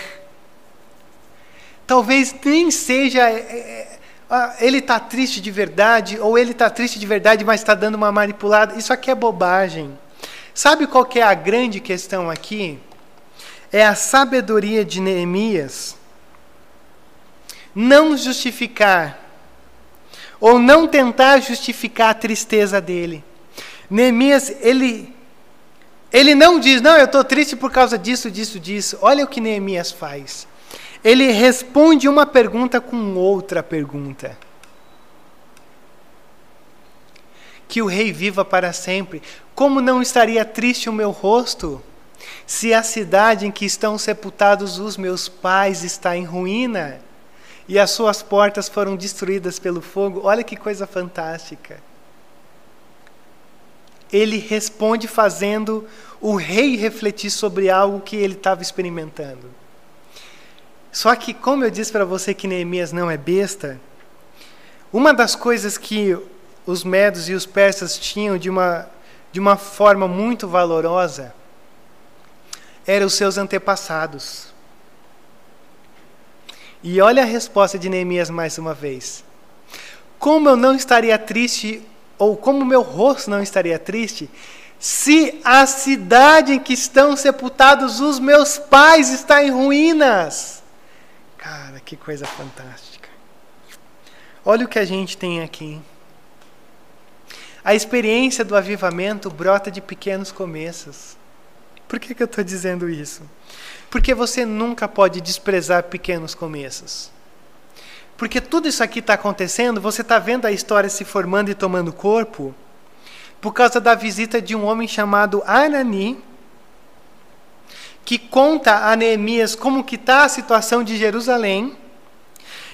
talvez nem seja. É, é, ah, ele está triste de verdade, ou ele está triste de verdade, mas está dando uma manipulada. Isso aqui é bobagem. Sabe qual é a grande questão aqui? É a sabedoria de Neemias não justificar, ou não tentar justificar a tristeza dele. Neemias, ele, ele não diz, não, eu estou triste por causa disso, disso, disso. Olha o que Neemias faz ele responde uma pergunta com outra pergunta. Que o rei viva para sempre. Como não estaria triste o meu rosto se a cidade em que estão sepultados os meus pais está em ruína? e as suas portas foram destruídas pelo fogo. Olha que coisa fantástica. Ele responde fazendo o rei refletir sobre algo que ele estava experimentando. Só que, como eu disse para você que Neemias não é besta, uma das coisas que os medos e os persas tinham de uma, de uma forma muito valorosa eram os seus antepassados. E olha a resposta de Neemias mais uma vez. Como eu não estaria triste, ou como meu rosto não estaria triste, se a cidade em que estão sepultados os meus pais está em ruínas? Cara, que coisa fantástica. Olha o que a gente tem aqui. A experiência do avivamento brota de pequenos começos. Por que, que eu estou dizendo isso? Porque você nunca pode desprezar pequenos começos. Porque tudo isso aqui está acontecendo, você está vendo a história se formando e tomando corpo, por causa da visita de um homem chamado Anani, que conta a Neemias como que está a situação de Jerusalém.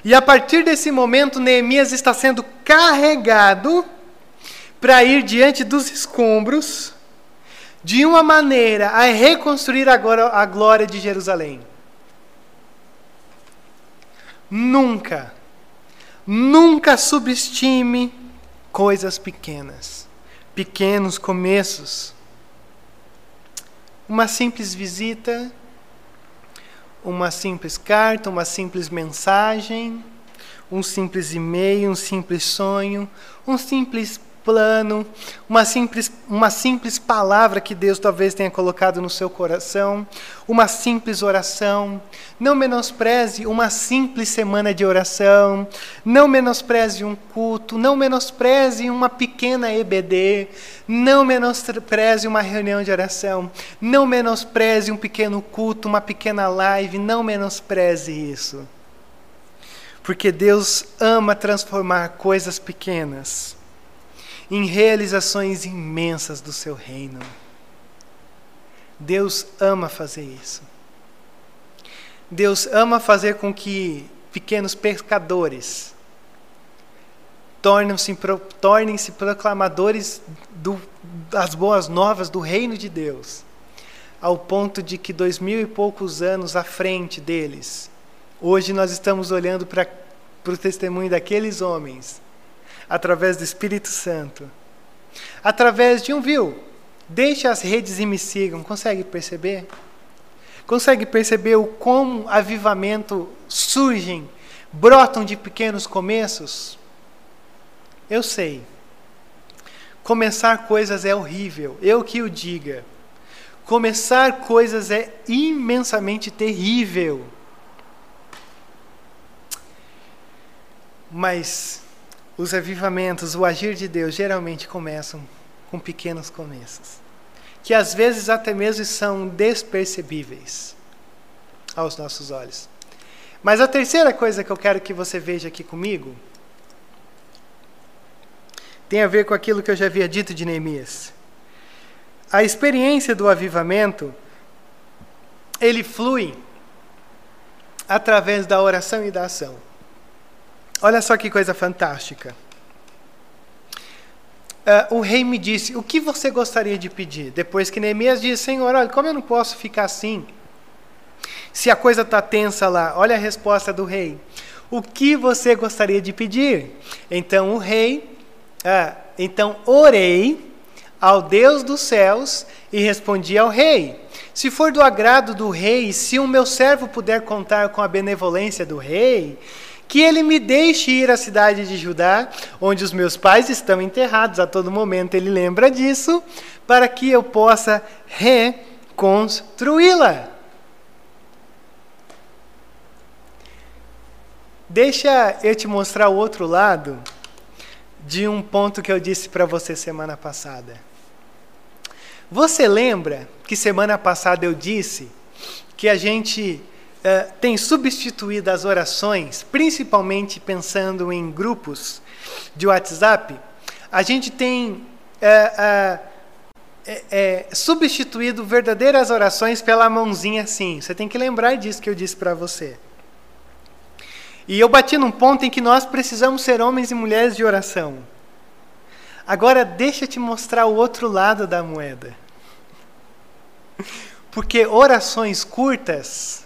E a partir desse momento, Neemias está sendo carregado para ir diante dos escombros de uma maneira a reconstruir agora a glória de Jerusalém. Nunca, nunca subestime coisas pequenas, pequenos começos. Uma simples visita, uma simples carta, uma simples mensagem, um simples e-mail, um simples sonho, um simples plano, uma simples, uma simples palavra que Deus talvez tenha colocado no seu coração, uma simples oração. Não menospreze uma simples semana de oração, não menospreze um culto, não menospreze uma pequena EBD, não menospreze uma reunião de oração, não menospreze um pequeno culto, uma pequena live, não menospreze isso. Porque Deus ama transformar coisas pequenas em realizações imensas do seu reino. Deus ama fazer isso. Deus ama fazer com que pequenos pescadores tornem-se tornem proclamadores do, das boas novas do reino de Deus, ao ponto de que dois mil e poucos anos à frente deles, hoje nós estamos olhando para o testemunho daqueles homens através do Espírito Santo, através de um viu. Deixe as redes e me sigam. Consegue perceber? Consegue perceber o como avivamento surgem, brotam de pequenos começos? Eu sei. Começar coisas é horrível, eu que o diga. Começar coisas é imensamente terrível. Mas os avivamentos, o agir de Deus, geralmente começam com pequenos começos, que às vezes até mesmo são despercebíveis aos nossos olhos. Mas a terceira coisa que eu quero que você veja aqui comigo tem a ver com aquilo que eu já havia dito de Neemias. A experiência do avivamento ele flui através da oração e da ação. Olha só que coisa fantástica. Uh, o rei me disse: O que você gostaria de pedir? Depois que Neemias disse: Senhor, olha, como eu não posso ficar assim? Se a coisa está tensa lá, olha a resposta do rei: O que você gostaria de pedir? Então o rei, uh, então orei ao Deus dos céus e respondi ao rei: Se for do agrado do rei, se o meu servo puder contar com a benevolência do rei, que ele me deixe ir à cidade de Judá, onde os meus pais estão enterrados, a todo momento ele lembra disso, para que eu possa reconstruí-la. Deixa eu te mostrar o outro lado de um ponto que eu disse para você semana passada. Você lembra que semana passada eu disse que a gente uh, tem substituído as orações, principalmente pensando em grupos de WhatsApp, a gente tem uh, uh, substituído verdadeiras orações pela mãozinha assim. Você tem que lembrar disso que eu disse para você. E eu bati num ponto em que nós precisamos ser homens e mulheres de oração. Agora deixa eu te mostrar o outro lado da moeda. [laughs] Porque orações curtas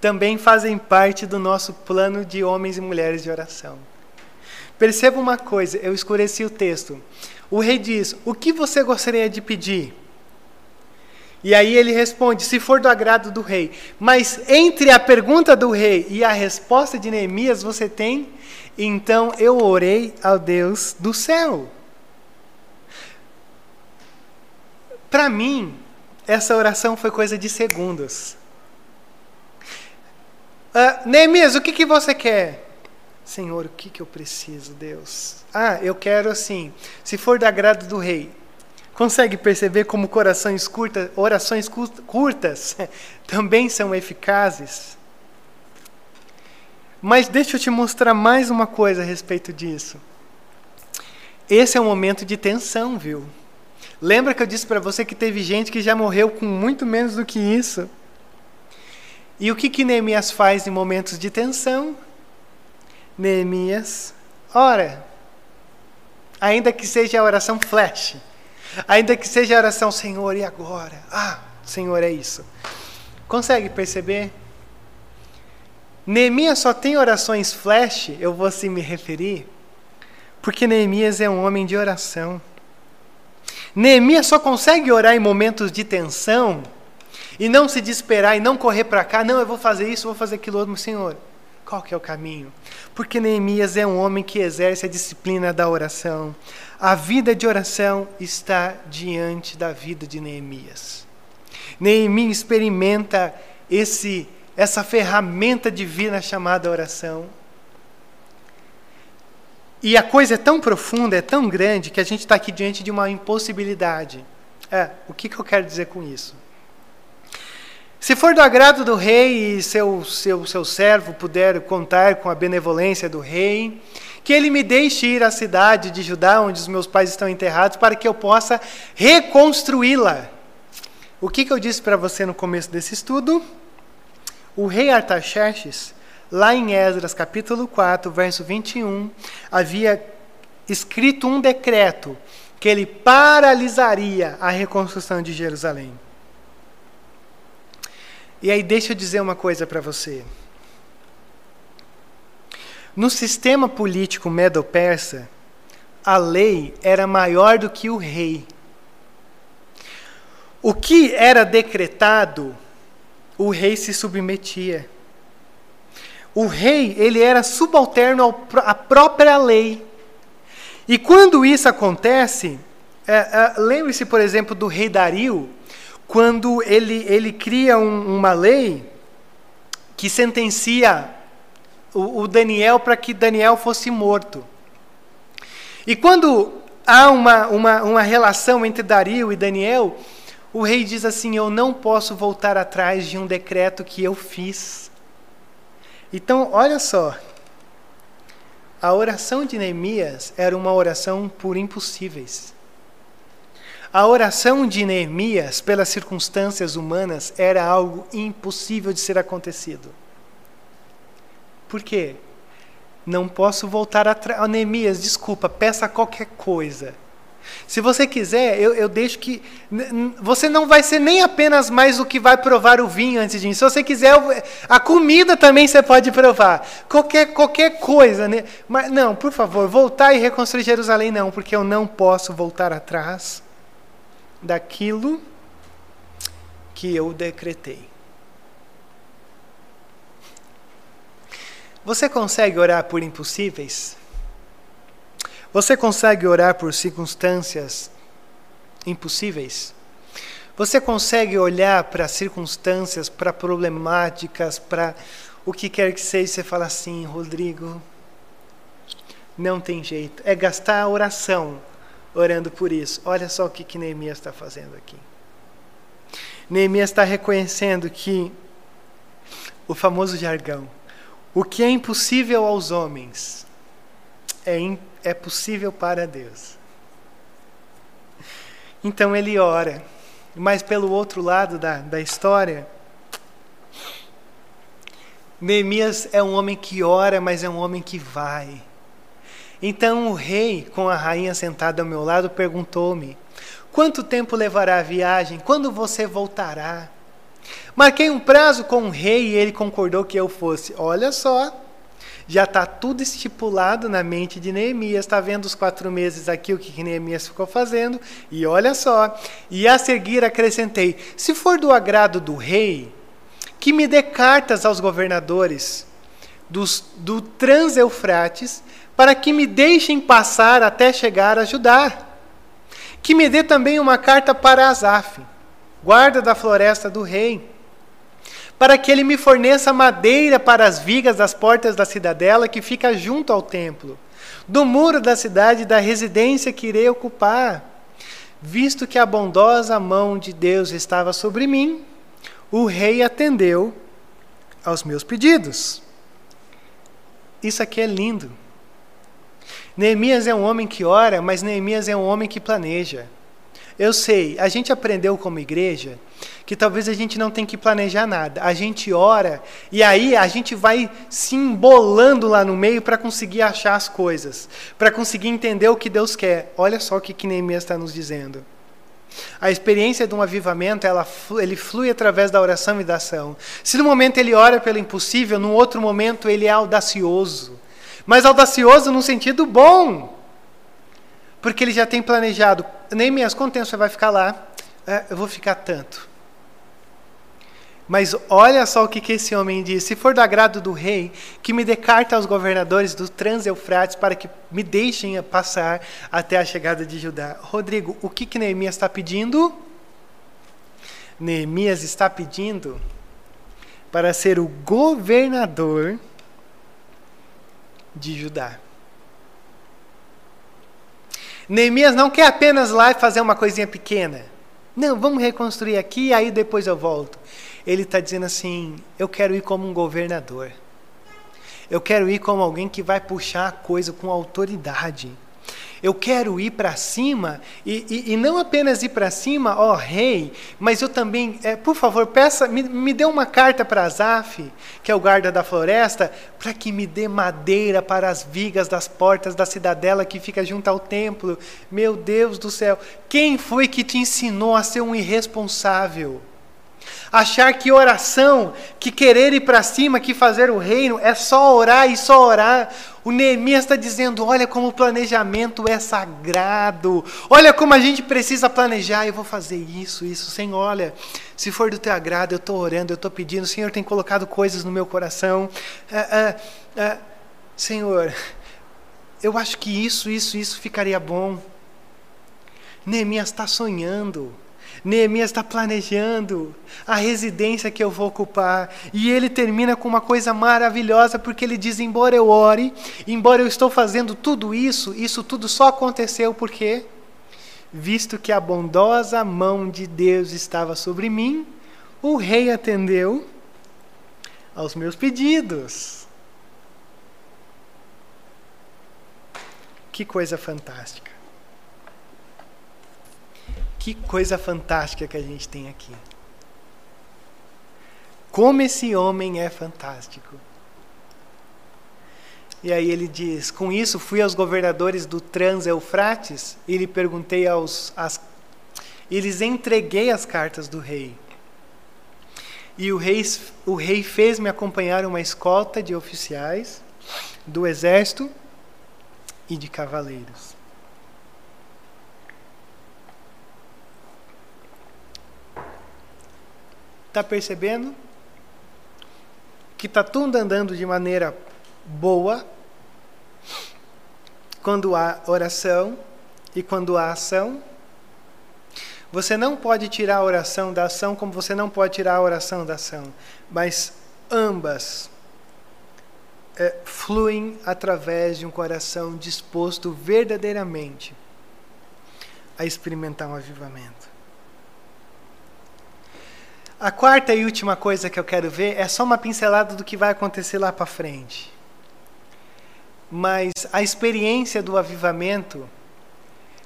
também fazem parte do nosso plano de homens e mulheres de oração. Perceba uma coisa, eu escureci o texto. O rei diz: O que você gostaria de pedir? E aí ele responde: se for do agrado do rei. Mas entre a pergunta do rei e a resposta de Neemias, você tem, então eu orei ao Deus do céu. Para mim, essa oração foi coisa de segundos. Uh, Neemias, o que, que você quer? Senhor, o que, que eu preciso, Deus? Ah, eu quero assim, se for do agrado do rei, Consegue perceber como corações orações curtas [laughs] também são eficazes? Mas deixa eu te mostrar mais uma coisa a respeito disso. Esse é um momento de tensão, viu? Lembra que eu disse para você que teve gente que já morreu com muito menos do que isso? E o que, que Neemias faz em momentos de tensão? Neemias ora. Ainda que seja a oração flash. Ainda que seja a oração, Senhor, e agora? Ah, Senhor, é isso. Consegue perceber? Neemias só tem orações flash, eu vou assim me referir, porque Neemias é um homem de oração. Neemias só consegue orar em momentos de tensão e não se desesperar e não correr para cá, não, eu vou fazer isso, vou fazer aquilo outro, Senhor. Qual que é o caminho? Porque Neemias é um homem que exerce a disciplina da oração. A vida de oração está diante da vida de Neemias. Neemias experimenta esse essa ferramenta divina chamada oração. E a coisa é tão profunda, é tão grande, que a gente está aqui diante de uma impossibilidade. É, o que, que eu quero dizer com isso? Se for do agrado do rei e seu, seu, seu servo puder contar com a benevolência do rei, que ele me deixe ir à cidade de Judá, onde os meus pais estão enterrados, para que eu possa reconstruí-la. O que, que eu disse para você no começo desse estudo? O rei Artaxerxes, lá em Esdras capítulo 4, verso 21, havia escrito um decreto que ele paralisaria a reconstrução de Jerusalém. E aí deixa eu dizer uma coisa para você. No sistema político medo-persa, a lei era maior do que o rei. O que era decretado, o rei se submetia. O rei, ele era subalterno à própria lei. E quando isso acontece, é, é, lembre-se, por exemplo, do rei Dario, quando ele, ele cria um, uma lei que sentencia o, o Daniel para que Daniel fosse morto. E quando há uma, uma, uma relação entre Dario e Daniel, o rei diz assim: Eu não posso voltar atrás de um decreto que eu fiz. Então, olha só. A oração de Neemias era uma oração por impossíveis. A oração de Neemias, pelas circunstâncias humanas, era algo impossível de ser acontecido. Por quê? Não posso voltar atrás. Neemias, desculpa, peça qualquer coisa. Se você quiser, eu, eu deixo que. Você não vai ser nem apenas mais o que vai provar o vinho antes disso. Se você quiser, a comida também você pode provar. Qualquer, qualquer coisa. Né? Mas não, por favor, voltar e reconstruir Jerusalém, não, porque eu não posso voltar atrás daquilo que eu decretei. Você consegue orar por impossíveis? Você consegue orar por circunstâncias impossíveis? Você consegue olhar para circunstâncias, para problemáticas, para o que quer que seja, e você fala assim, Rodrigo, não tem jeito. É gastar a oração orando por isso. Olha só o que, que Neemias está fazendo aqui. Neemias está reconhecendo que o famoso jargão, o que é impossível aos homens é, é possível para Deus. Então ele ora, mas pelo outro lado da, da história, Neemias é um homem que ora, mas é um homem que vai. Então o rei, com a rainha sentada ao meu lado, perguntou-me: Quanto tempo levará a viagem? Quando você voltará? Marquei um prazo com o rei e ele concordou que eu fosse. Olha só, já está tudo estipulado na mente de Neemias. Está vendo os quatro meses aqui, o que Neemias ficou fazendo? E olha só. E a seguir acrescentei: se for do agrado do rei, que me dê cartas aos governadores dos, do Trans-Eufrates, para que me deixem passar até chegar a Judá. Que me dê também uma carta para Asaf, guarda da floresta do rei para que ele me forneça madeira para as vigas das portas da cidadela que fica junto ao templo, do muro da cidade da residência que irei ocupar. Visto que a bondosa mão de Deus estava sobre mim, o rei atendeu aos meus pedidos. Isso aqui é lindo. Neemias é um homem que ora, mas Neemias é um homem que planeja. Eu sei, a gente aprendeu como igreja que talvez a gente não tenha que planejar nada. A gente ora e aí a gente vai se embolando lá no meio para conseguir achar as coisas, para conseguir entender o que Deus quer. Olha só o que, que Neemias está nos dizendo. A experiência de um avivamento, ela, ele flui através da oração e da ação. Se no momento ele ora pelo impossível, no outro momento ele é audacioso. Mas audacioso no sentido bom. Porque ele já tem planejado. Quanto tempo você vai ficar lá? É, eu vou ficar tanto. Mas olha só o que, que esse homem diz: se for do agrado do rei, que me dê carta aos governadores do Trans-Eufrates para que me deixem passar até a chegada de Judá. Rodrigo, o que, que Neemias está pedindo? Neemias está pedindo para ser o governador de Judá. Neemias não quer apenas lá fazer uma coisinha pequena. Não, vamos reconstruir aqui, aí depois eu volto ele está dizendo assim: eu quero ir como um governador. Eu quero ir como alguém que vai puxar a coisa com autoridade. Eu quero ir para cima e, e, e, não apenas ir para cima, ó rei, mas eu também, é, por favor, peça, me, me dê uma carta para Azaf, que é o guarda da floresta, para que me dê madeira para as vigas das portas da cidadela que fica junto ao templo. Meu Deus do céu, quem foi que te ensinou a ser um irresponsável? Achar que oração, que querer ir para cima, que fazer o reino, é só orar e só orar. O Neemias está dizendo: olha como o planejamento é sagrado. Olha como a gente precisa planejar. Eu vou fazer isso, isso. Senhor, olha, se for do teu agrado, eu estou orando, eu estou pedindo. O Senhor tem colocado coisas no meu coração. Ah, ah, ah, Senhor, eu acho que isso, isso, isso ficaria bom. Neemias está sonhando. Neemias está planejando a residência que eu vou ocupar. E ele termina com uma coisa maravilhosa, porque ele diz: embora eu ore, embora eu estou fazendo tudo isso, isso tudo só aconteceu porque, visto que a bondosa mão de Deus estava sobre mim, o rei atendeu aos meus pedidos. Que coisa fantástica. Que coisa fantástica que a gente tem aqui. Como esse homem é fantástico. E aí ele diz: Com isso fui aos governadores do Trans-Eufrates e lhe perguntei aos. As, e lhes entreguei as cartas do rei. E o rei, o rei fez-me acompanhar uma escolta de oficiais do exército e de cavaleiros. Está percebendo? Que está tudo andando de maneira boa quando há oração e quando há ação. Você não pode tirar a oração da ação, como você não pode tirar a oração da ação, mas ambas é, fluem através de um coração disposto verdadeiramente a experimentar um avivamento. A quarta e última coisa que eu quero ver é só uma pincelada do que vai acontecer lá para frente. Mas a experiência do avivamento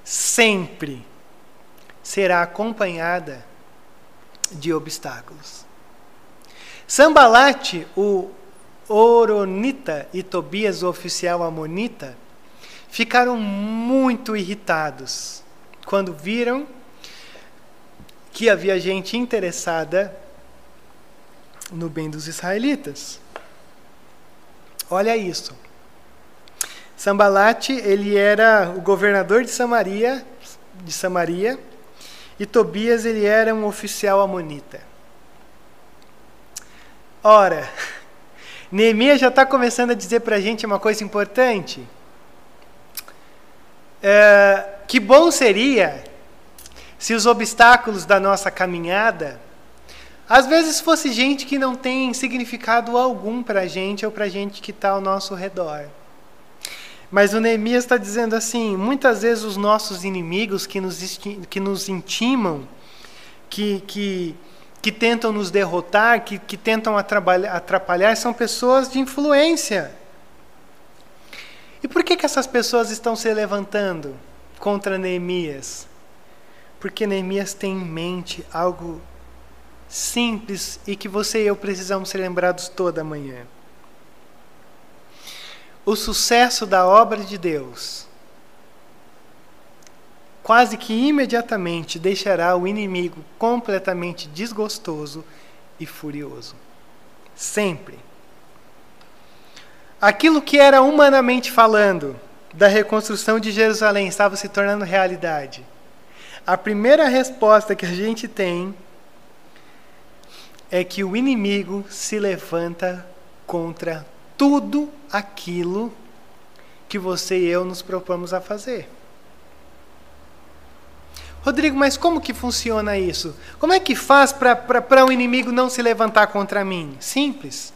sempre será acompanhada de obstáculos. Sambalate, o Oronita e Tobias, o oficial amonita, ficaram muito irritados quando viram que havia gente interessada no bem dos israelitas. Olha isso. Sambalate, ele era o governador de Samaria, de Samaria, e Tobias, ele era um oficial amonita. Ora, [laughs] Neemias já está começando a dizer para a gente uma coisa importante. É, que bom seria se os obstáculos da nossa caminhada, às vezes fosse gente que não tem significado algum para a gente ou para a gente que está ao nosso redor. Mas o Neemias está dizendo assim: muitas vezes os nossos inimigos que nos, que nos intimam, que, que, que tentam nos derrotar, que, que tentam atrapalhar, atrapalhar, são pessoas de influência. E por que, que essas pessoas estão se levantando contra Neemias? Porque Neemias tem em mente algo simples e que você e eu precisamos ser lembrados toda manhã o sucesso da obra de Deus quase que imediatamente deixará o inimigo completamente desgostoso e furioso. Sempre. Aquilo que era humanamente falando da reconstrução de Jerusalém estava se tornando realidade. A primeira resposta que a gente tem é que o inimigo se levanta contra tudo aquilo que você e eu nos propomos a fazer. Rodrigo, mas como que funciona isso? Como é que faz para o um inimigo não se levantar contra mim? Simples.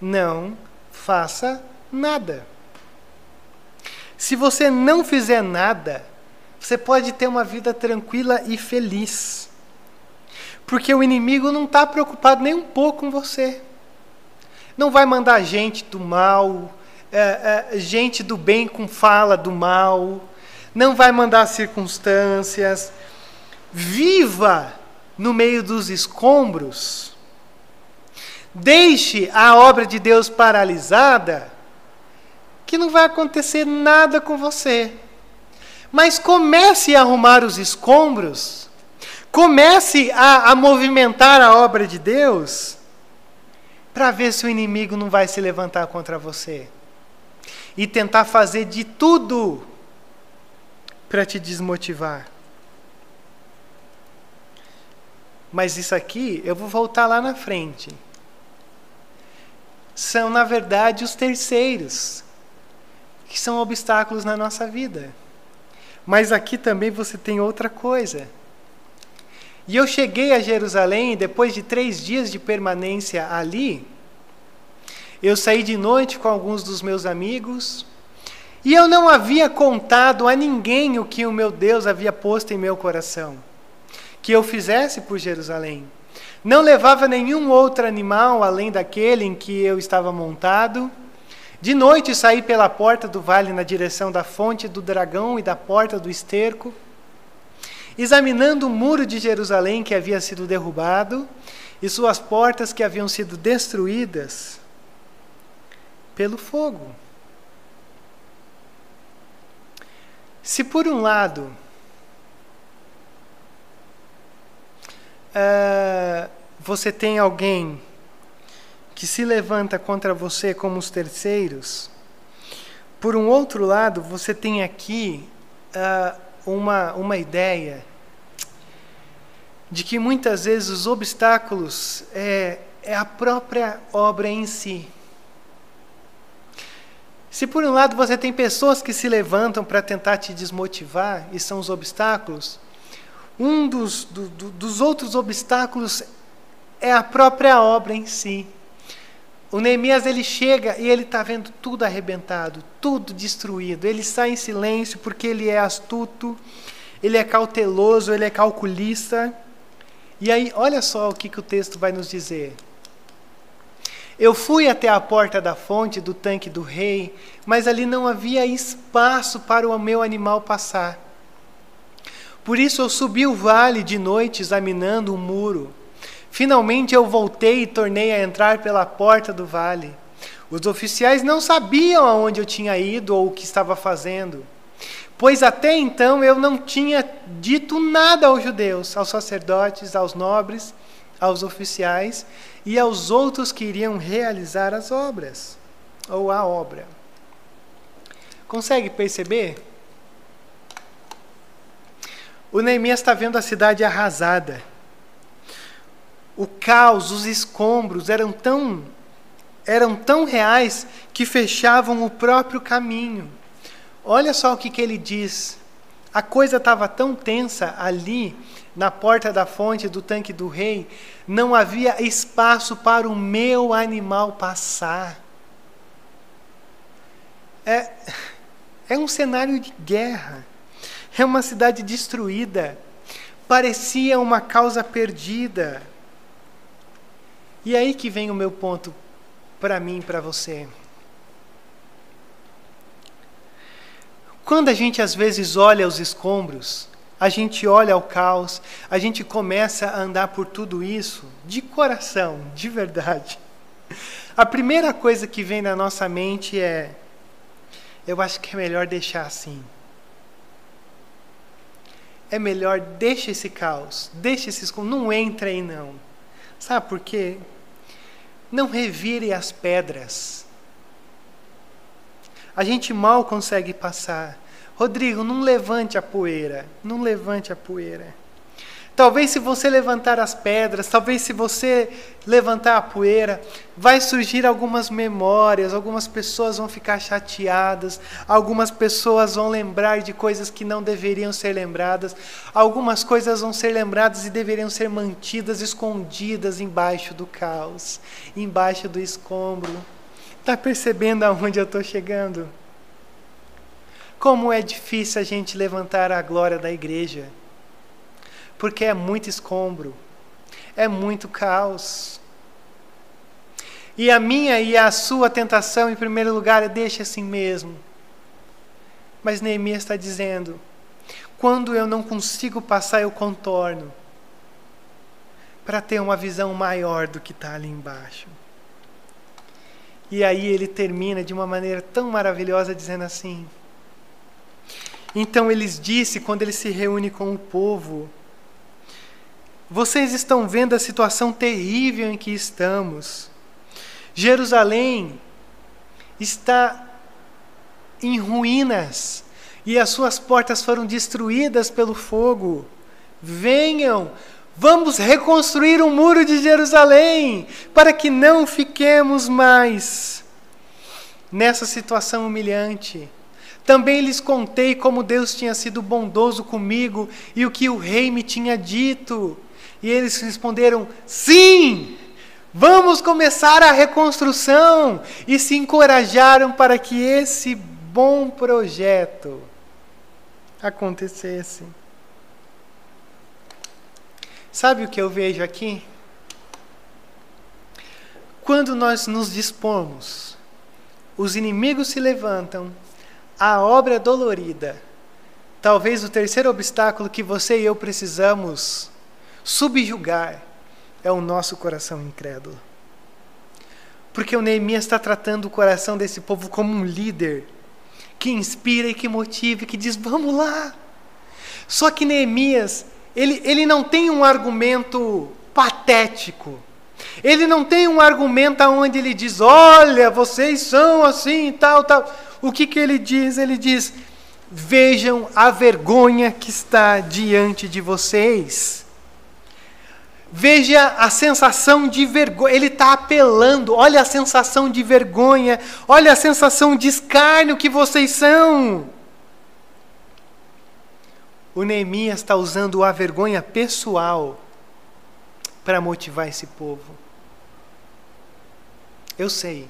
Não faça nada. Se você não fizer nada, você pode ter uma vida tranquila e feliz. Porque o inimigo não está preocupado nem um pouco com você. Não vai mandar gente do mal, é, é, gente do bem com fala do mal. Não vai mandar circunstâncias. Viva no meio dos escombros. Deixe a obra de Deus paralisada, que não vai acontecer nada com você. Mas comece a arrumar os escombros, comece a, a movimentar a obra de Deus para ver se o inimigo não vai se levantar contra você e tentar fazer de tudo para te desmotivar. Mas isso aqui, eu vou voltar lá na frente. São, na verdade, os terceiros, que são obstáculos na nossa vida. Mas aqui também você tem outra coisa. E eu cheguei a Jerusalém, depois de três dias de permanência ali, eu saí de noite com alguns dos meus amigos, e eu não havia contado a ninguém o que o meu Deus havia posto em meu coração, que eu fizesse por Jerusalém. Não levava nenhum outro animal além daquele em que eu estava montado. De noite saí pela porta do vale na direção da fonte do dragão e da porta do esterco examinando o muro de Jerusalém que havia sido derrubado e suas portas que haviam sido destruídas pelo fogo. Se por um lado uh, você tem alguém que se levanta contra você como os terceiros, por um outro lado você tem aqui uh, uma, uma ideia de que muitas vezes os obstáculos é, é a própria obra em si. Se por um lado você tem pessoas que se levantam para tentar te desmotivar, e são os obstáculos, um dos, do, do, dos outros obstáculos é a própria obra em si. O Neemias ele chega e ele está vendo tudo arrebentado, tudo destruído. Ele sai em silêncio porque ele é astuto, ele é cauteloso, ele é calculista. E aí, olha só o que, que o texto vai nos dizer. Eu fui até a porta da fonte do tanque do rei, mas ali não havia espaço para o meu animal passar. Por isso eu subi o vale de noite examinando o muro. Finalmente eu voltei e tornei a entrar pela porta do vale. Os oficiais não sabiam aonde eu tinha ido ou o que estava fazendo, pois até então eu não tinha dito nada aos judeus, aos sacerdotes, aos nobres, aos oficiais e aos outros que iriam realizar as obras ou a obra. Consegue perceber? O Neemias está vendo a cidade arrasada. O caos, os escombros eram tão eram tão reais que fechavam o próprio caminho. Olha só o que, que ele diz. A coisa estava tão tensa ali, na porta da fonte do tanque do rei, não havia espaço para o meu animal passar. É, é um cenário de guerra. É uma cidade destruída. Parecia uma causa perdida. E aí que vem o meu ponto para mim e para você. Quando a gente às vezes olha os escombros, a gente olha o caos, a gente começa a andar por tudo isso de coração, de verdade. A primeira coisa que vem na nossa mente é: eu acho que é melhor deixar assim. É melhor deixa esse caos, deixa esse escombro, não entra aí não. Sabe por quê? Não revire as pedras. A gente mal consegue passar. Rodrigo, não levante a poeira. Não levante a poeira. Talvez se você levantar as pedras, talvez se você levantar a poeira, vai surgir algumas memórias, algumas pessoas vão ficar chateadas, algumas pessoas vão lembrar de coisas que não deveriam ser lembradas, algumas coisas vão ser lembradas e deveriam ser mantidas escondidas embaixo do caos, embaixo do escombro. Está percebendo aonde eu estou chegando? Como é difícil a gente levantar a glória da igreja porque é muito escombro, é muito caos. E a minha e a sua tentação, em primeiro lugar, é deixa assim mesmo. Mas Neemias está dizendo: quando eu não consigo passar, eu contorno, para ter uma visão maior do que está ali embaixo. E aí ele termina de uma maneira tão maravilhosa, dizendo assim: Então eles disse, quando ele se reúne com o povo, vocês estão vendo a situação terrível em que estamos. Jerusalém está em ruínas e as suas portas foram destruídas pelo fogo. Venham, vamos reconstruir o muro de Jerusalém para que não fiquemos mais nessa situação humilhante. Também lhes contei como Deus tinha sido bondoso comigo e o que o rei me tinha dito. E eles responderam: sim, vamos começar a reconstrução. E se encorajaram para que esse bom projeto acontecesse. Sabe o que eu vejo aqui? Quando nós nos dispomos, os inimigos se levantam, a obra dolorida. Talvez o terceiro obstáculo que você e eu precisamos subjugar é o nosso coração incrédulo. Porque o Neemias está tratando o coração desse povo como um líder que inspira e que motiva, e que diz: vamos lá. Só que Neemias, ele, ele não tem um argumento patético. Ele não tem um argumento onde ele diz: olha, vocês são assim e tal, tal. O que, que ele diz? Ele diz: vejam a vergonha que está diante de vocês. Veja a sensação de vergonha, ele está apelando, olha a sensação de vergonha, olha a sensação de escárnio que vocês são. O Neemias está usando a vergonha pessoal para motivar esse povo. Eu sei.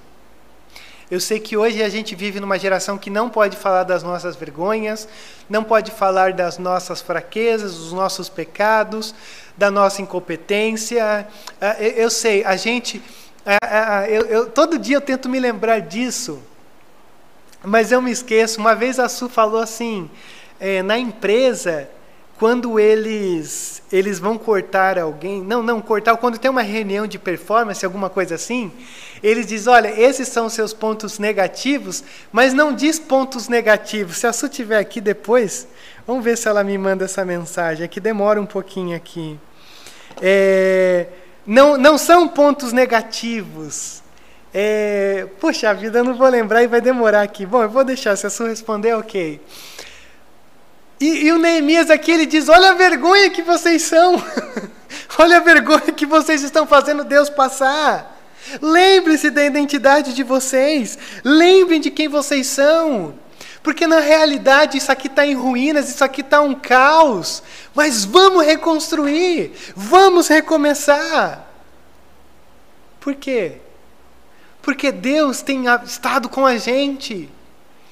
Eu sei que hoje a gente vive numa geração que não pode falar das nossas vergonhas, não pode falar das nossas fraquezas, dos nossos pecados, da nossa incompetência. Ah, eu sei, a gente. Ah, ah, eu, eu, todo dia eu tento me lembrar disso, mas eu me esqueço. Uma vez a Su falou assim: é, na empresa quando eles eles vão cortar alguém, não, não, cortar, quando tem uma reunião de performance, alguma coisa assim, eles dizem, olha, esses são seus pontos negativos, mas não diz pontos negativos. Se a Su estiver aqui depois, vamos ver se ela me manda essa mensagem, é que demora um pouquinho aqui. É, não, não são pontos negativos. É, puxa vida, eu não vou lembrar e vai demorar aqui. Bom, eu vou deixar, se a Su responder, ok. E, e o Neemias aqui ele diz: Olha a vergonha que vocês são, [laughs] olha a vergonha que vocês estão fazendo Deus passar. Lembre-se da identidade de vocês, lembrem de quem vocês são. Porque na realidade isso aqui está em ruínas, isso aqui está um caos. Mas vamos reconstruir, vamos recomeçar. Por quê? Porque Deus tem estado com a gente.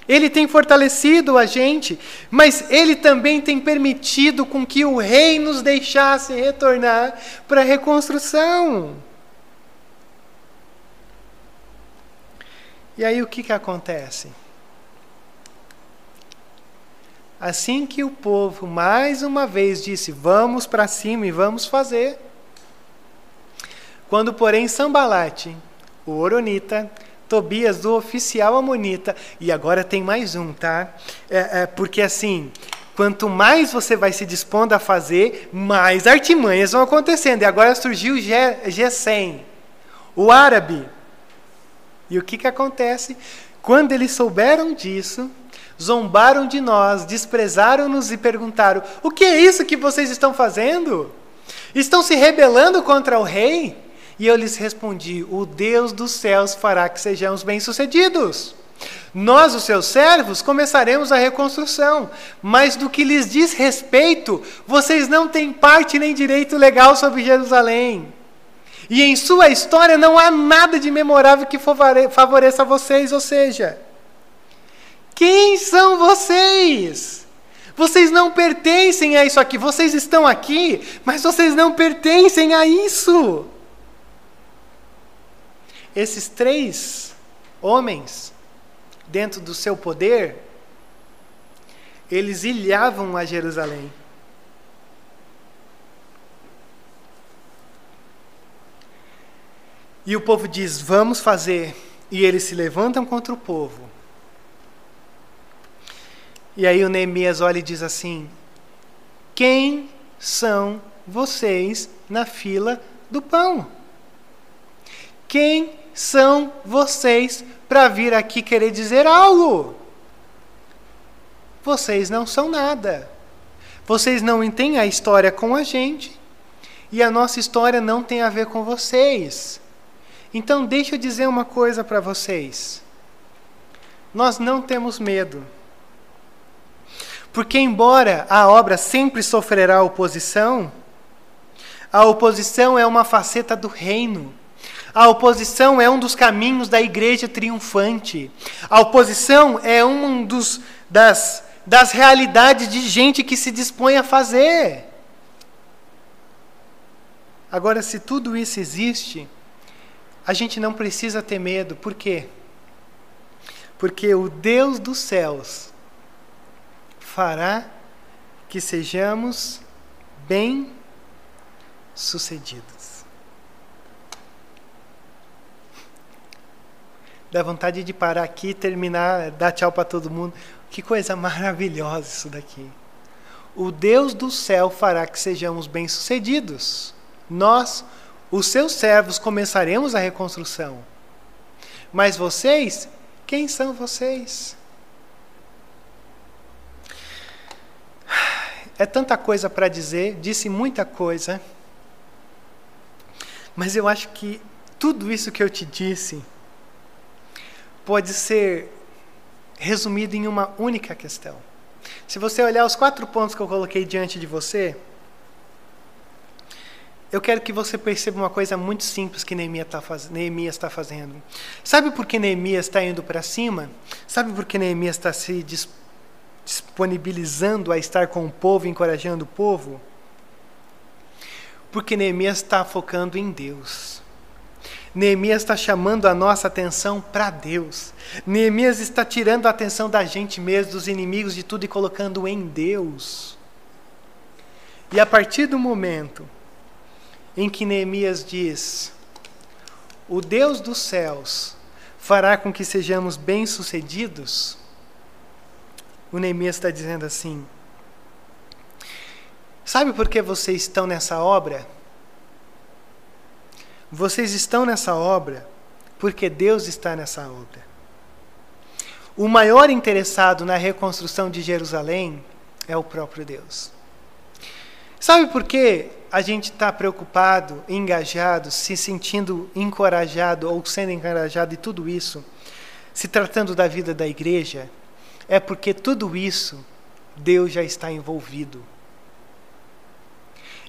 Ele tem fortalecido a gente, mas ele também tem permitido com que o rei nos deixasse retornar para a reconstrução. E aí o que, que acontece? Assim que o povo mais uma vez disse: Vamos para cima e vamos fazer. Quando, porém, Sambalate, o Oronita, Tobias, do oficial Amonita. E agora tem mais um, tá? É, é, porque assim, quanto mais você vai se dispondo a fazer, mais artimanhas vão acontecendo. E agora surgiu o G100, o árabe. E o que, que acontece? Quando eles souberam disso, zombaram de nós, desprezaram-nos e perguntaram: O que é isso que vocês estão fazendo? Estão se rebelando contra o rei? E eu lhes respondi: O Deus dos céus fará que sejamos bem-sucedidos. Nós, os seus servos, começaremos a reconstrução, mas do que lhes diz respeito, vocês não têm parte nem direito legal sobre Jerusalém. E em sua história não há nada de memorável que favoreça vocês, ou seja, quem são vocês? Vocês não pertencem a isso aqui, vocês estão aqui, mas vocês não pertencem a isso. Esses três homens, dentro do seu poder, eles ilhavam a Jerusalém. E o povo diz: Vamos fazer. E eles se levantam contra o povo. E aí o Neemias olha e diz assim: Quem são vocês na fila do pão? Quem são vocês para vir aqui querer dizer algo? Vocês não são nada. Vocês não têm a história com a gente. E a nossa história não tem a ver com vocês. Então, deixa eu dizer uma coisa para vocês. Nós não temos medo. Porque, embora a obra sempre sofrerá oposição, a oposição é uma faceta do reino. A oposição é um dos caminhos da igreja triunfante. A oposição é um dos, das, das realidades de gente que se dispõe a fazer. Agora, se tudo isso existe, a gente não precisa ter medo. Por quê? Porque o Deus dos céus fará que sejamos bem-sucedidos. Dá vontade de parar aqui, terminar, dar tchau para todo mundo. Que coisa maravilhosa isso daqui. O Deus do céu fará que sejamos bem-sucedidos. Nós, os seus servos, começaremos a reconstrução. Mas vocês, quem são vocês? É tanta coisa para dizer, disse muita coisa. Mas eu acho que tudo isso que eu te disse pode ser resumido em uma única questão. Se você olhar os quatro pontos que eu coloquei diante de você, eu quero que você perceba uma coisa muito simples que Neemias está faz... tá fazendo. Sabe por que Neemias está indo para cima? Sabe por que Neemias está se disponibilizando a estar com o povo, encorajando o povo? Porque Neemias está focando em Deus. Neemias está chamando a nossa atenção para Deus. Neemias está tirando a atenção da gente mesmo, dos inimigos, de tudo e colocando em Deus. E a partir do momento em que Neemias diz: O Deus dos céus fará com que sejamos bem-sucedidos, o Neemias está dizendo assim: Sabe por que vocês estão nessa obra? Vocês estão nessa obra porque Deus está nessa obra. O maior interessado na reconstrução de Jerusalém é o próprio Deus. Sabe por que a gente está preocupado, engajado, se sentindo encorajado ou sendo encorajado e tudo isso, se tratando da vida da igreja? É porque tudo isso Deus já está envolvido.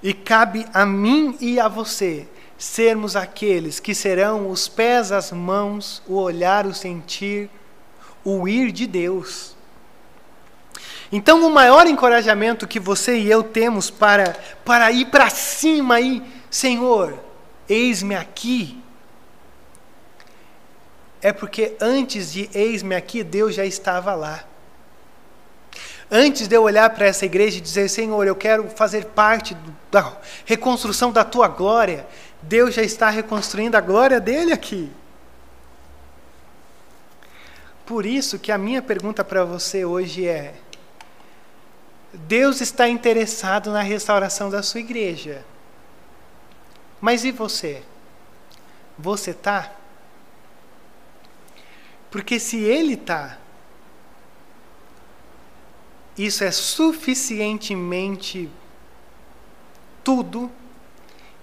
E cabe a mim e a você sermos aqueles que serão os pés, as mãos, o olhar, o sentir, o ir de Deus. Então, o maior encorajamento que você e eu temos para, para ir para cima aí, Senhor, eis-me aqui, é porque antes de eis-me aqui, Deus já estava lá. Antes de eu olhar para essa igreja e dizer, Senhor, eu quero fazer parte da reconstrução da tua glória, Deus já está reconstruindo a glória dele aqui. Por isso que a minha pergunta para você hoje é: Deus está interessado na restauração da sua igreja. Mas e você? Você está? Porque se ele está, isso é suficientemente tudo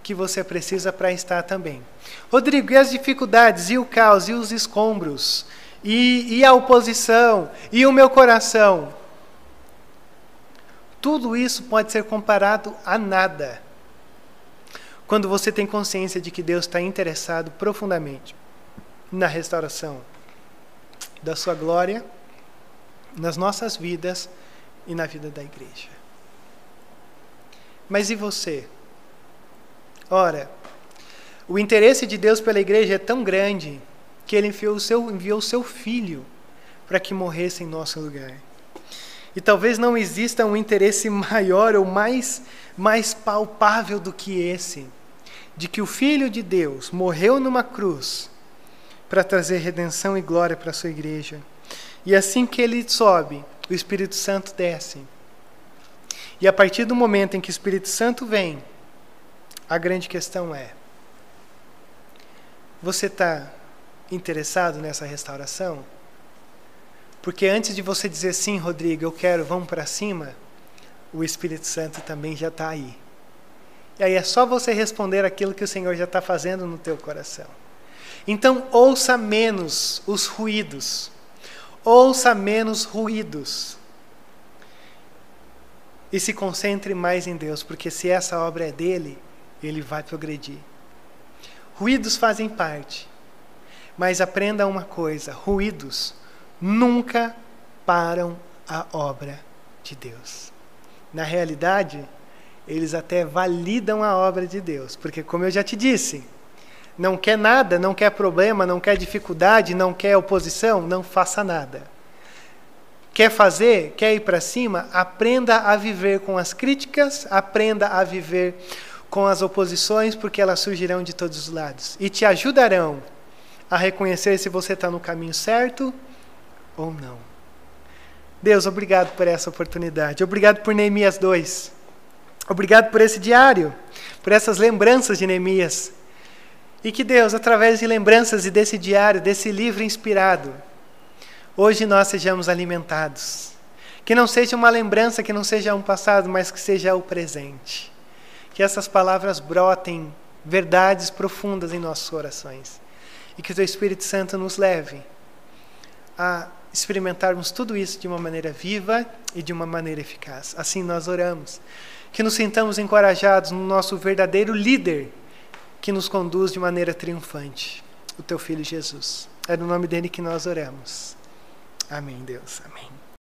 que você precisa para estar também. Rodrigo, e as dificuldades, e o caos, e os escombros, e, e a oposição, e o meu coração? Tudo isso pode ser comparado a nada. Quando você tem consciência de que Deus está interessado profundamente na restauração da sua glória, nas nossas vidas e na vida da igreja. Mas e você? Ora, o interesse de Deus pela igreja é tão grande que ele enviou o seu, enviou o seu filho para que morresse em nosso lugar. E talvez não exista um interesse [laughs] maior ou mais, mais palpável do que esse, de que o Filho de Deus morreu numa cruz para trazer redenção e glória para a sua igreja. E assim que ele sobe, o Espírito Santo desce. E a partir do momento em que o Espírito Santo vem, a grande questão é: você está interessado nessa restauração? Porque antes de você dizer sim, Rodrigo, eu quero, vamos para cima, o Espírito Santo também já está aí. E aí é só você responder aquilo que o Senhor já está fazendo no teu coração. Então ouça menos os ruídos. Ouça menos ruídos. E se concentre mais em Deus, porque se essa obra é dele, ele vai progredir. Ruídos fazem parte. Mas aprenda uma coisa: ruídos nunca param a obra de Deus. Na realidade, eles até validam a obra de Deus, porque, como eu já te disse, não quer nada, não quer problema, não quer dificuldade, não quer oposição, não faça nada. Quer fazer, quer ir para cima, aprenda a viver com as críticas, aprenda a viver com as oposições, porque elas surgirão de todos os lados e te ajudarão a reconhecer se você está no caminho certo ou não. Deus, obrigado por essa oportunidade. Obrigado por Neemias 2. Obrigado por esse diário, por essas lembranças de Neemias. E que Deus, através de lembranças e desse diário, desse livro inspirado, hoje nós sejamos alimentados. Que não seja uma lembrança, que não seja um passado, mas que seja o presente. Que essas palavras brotem verdades profundas em nossos corações. E que o Teu Espírito Santo nos leve a experimentarmos tudo isso de uma maneira viva e de uma maneira eficaz. Assim nós oramos. Que nos sintamos encorajados no nosso verdadeiro líder que nos conduz de maneira triunfante, o teu filho Jesus. É no nome dele que nós oramos. Amém, Deus. Amém.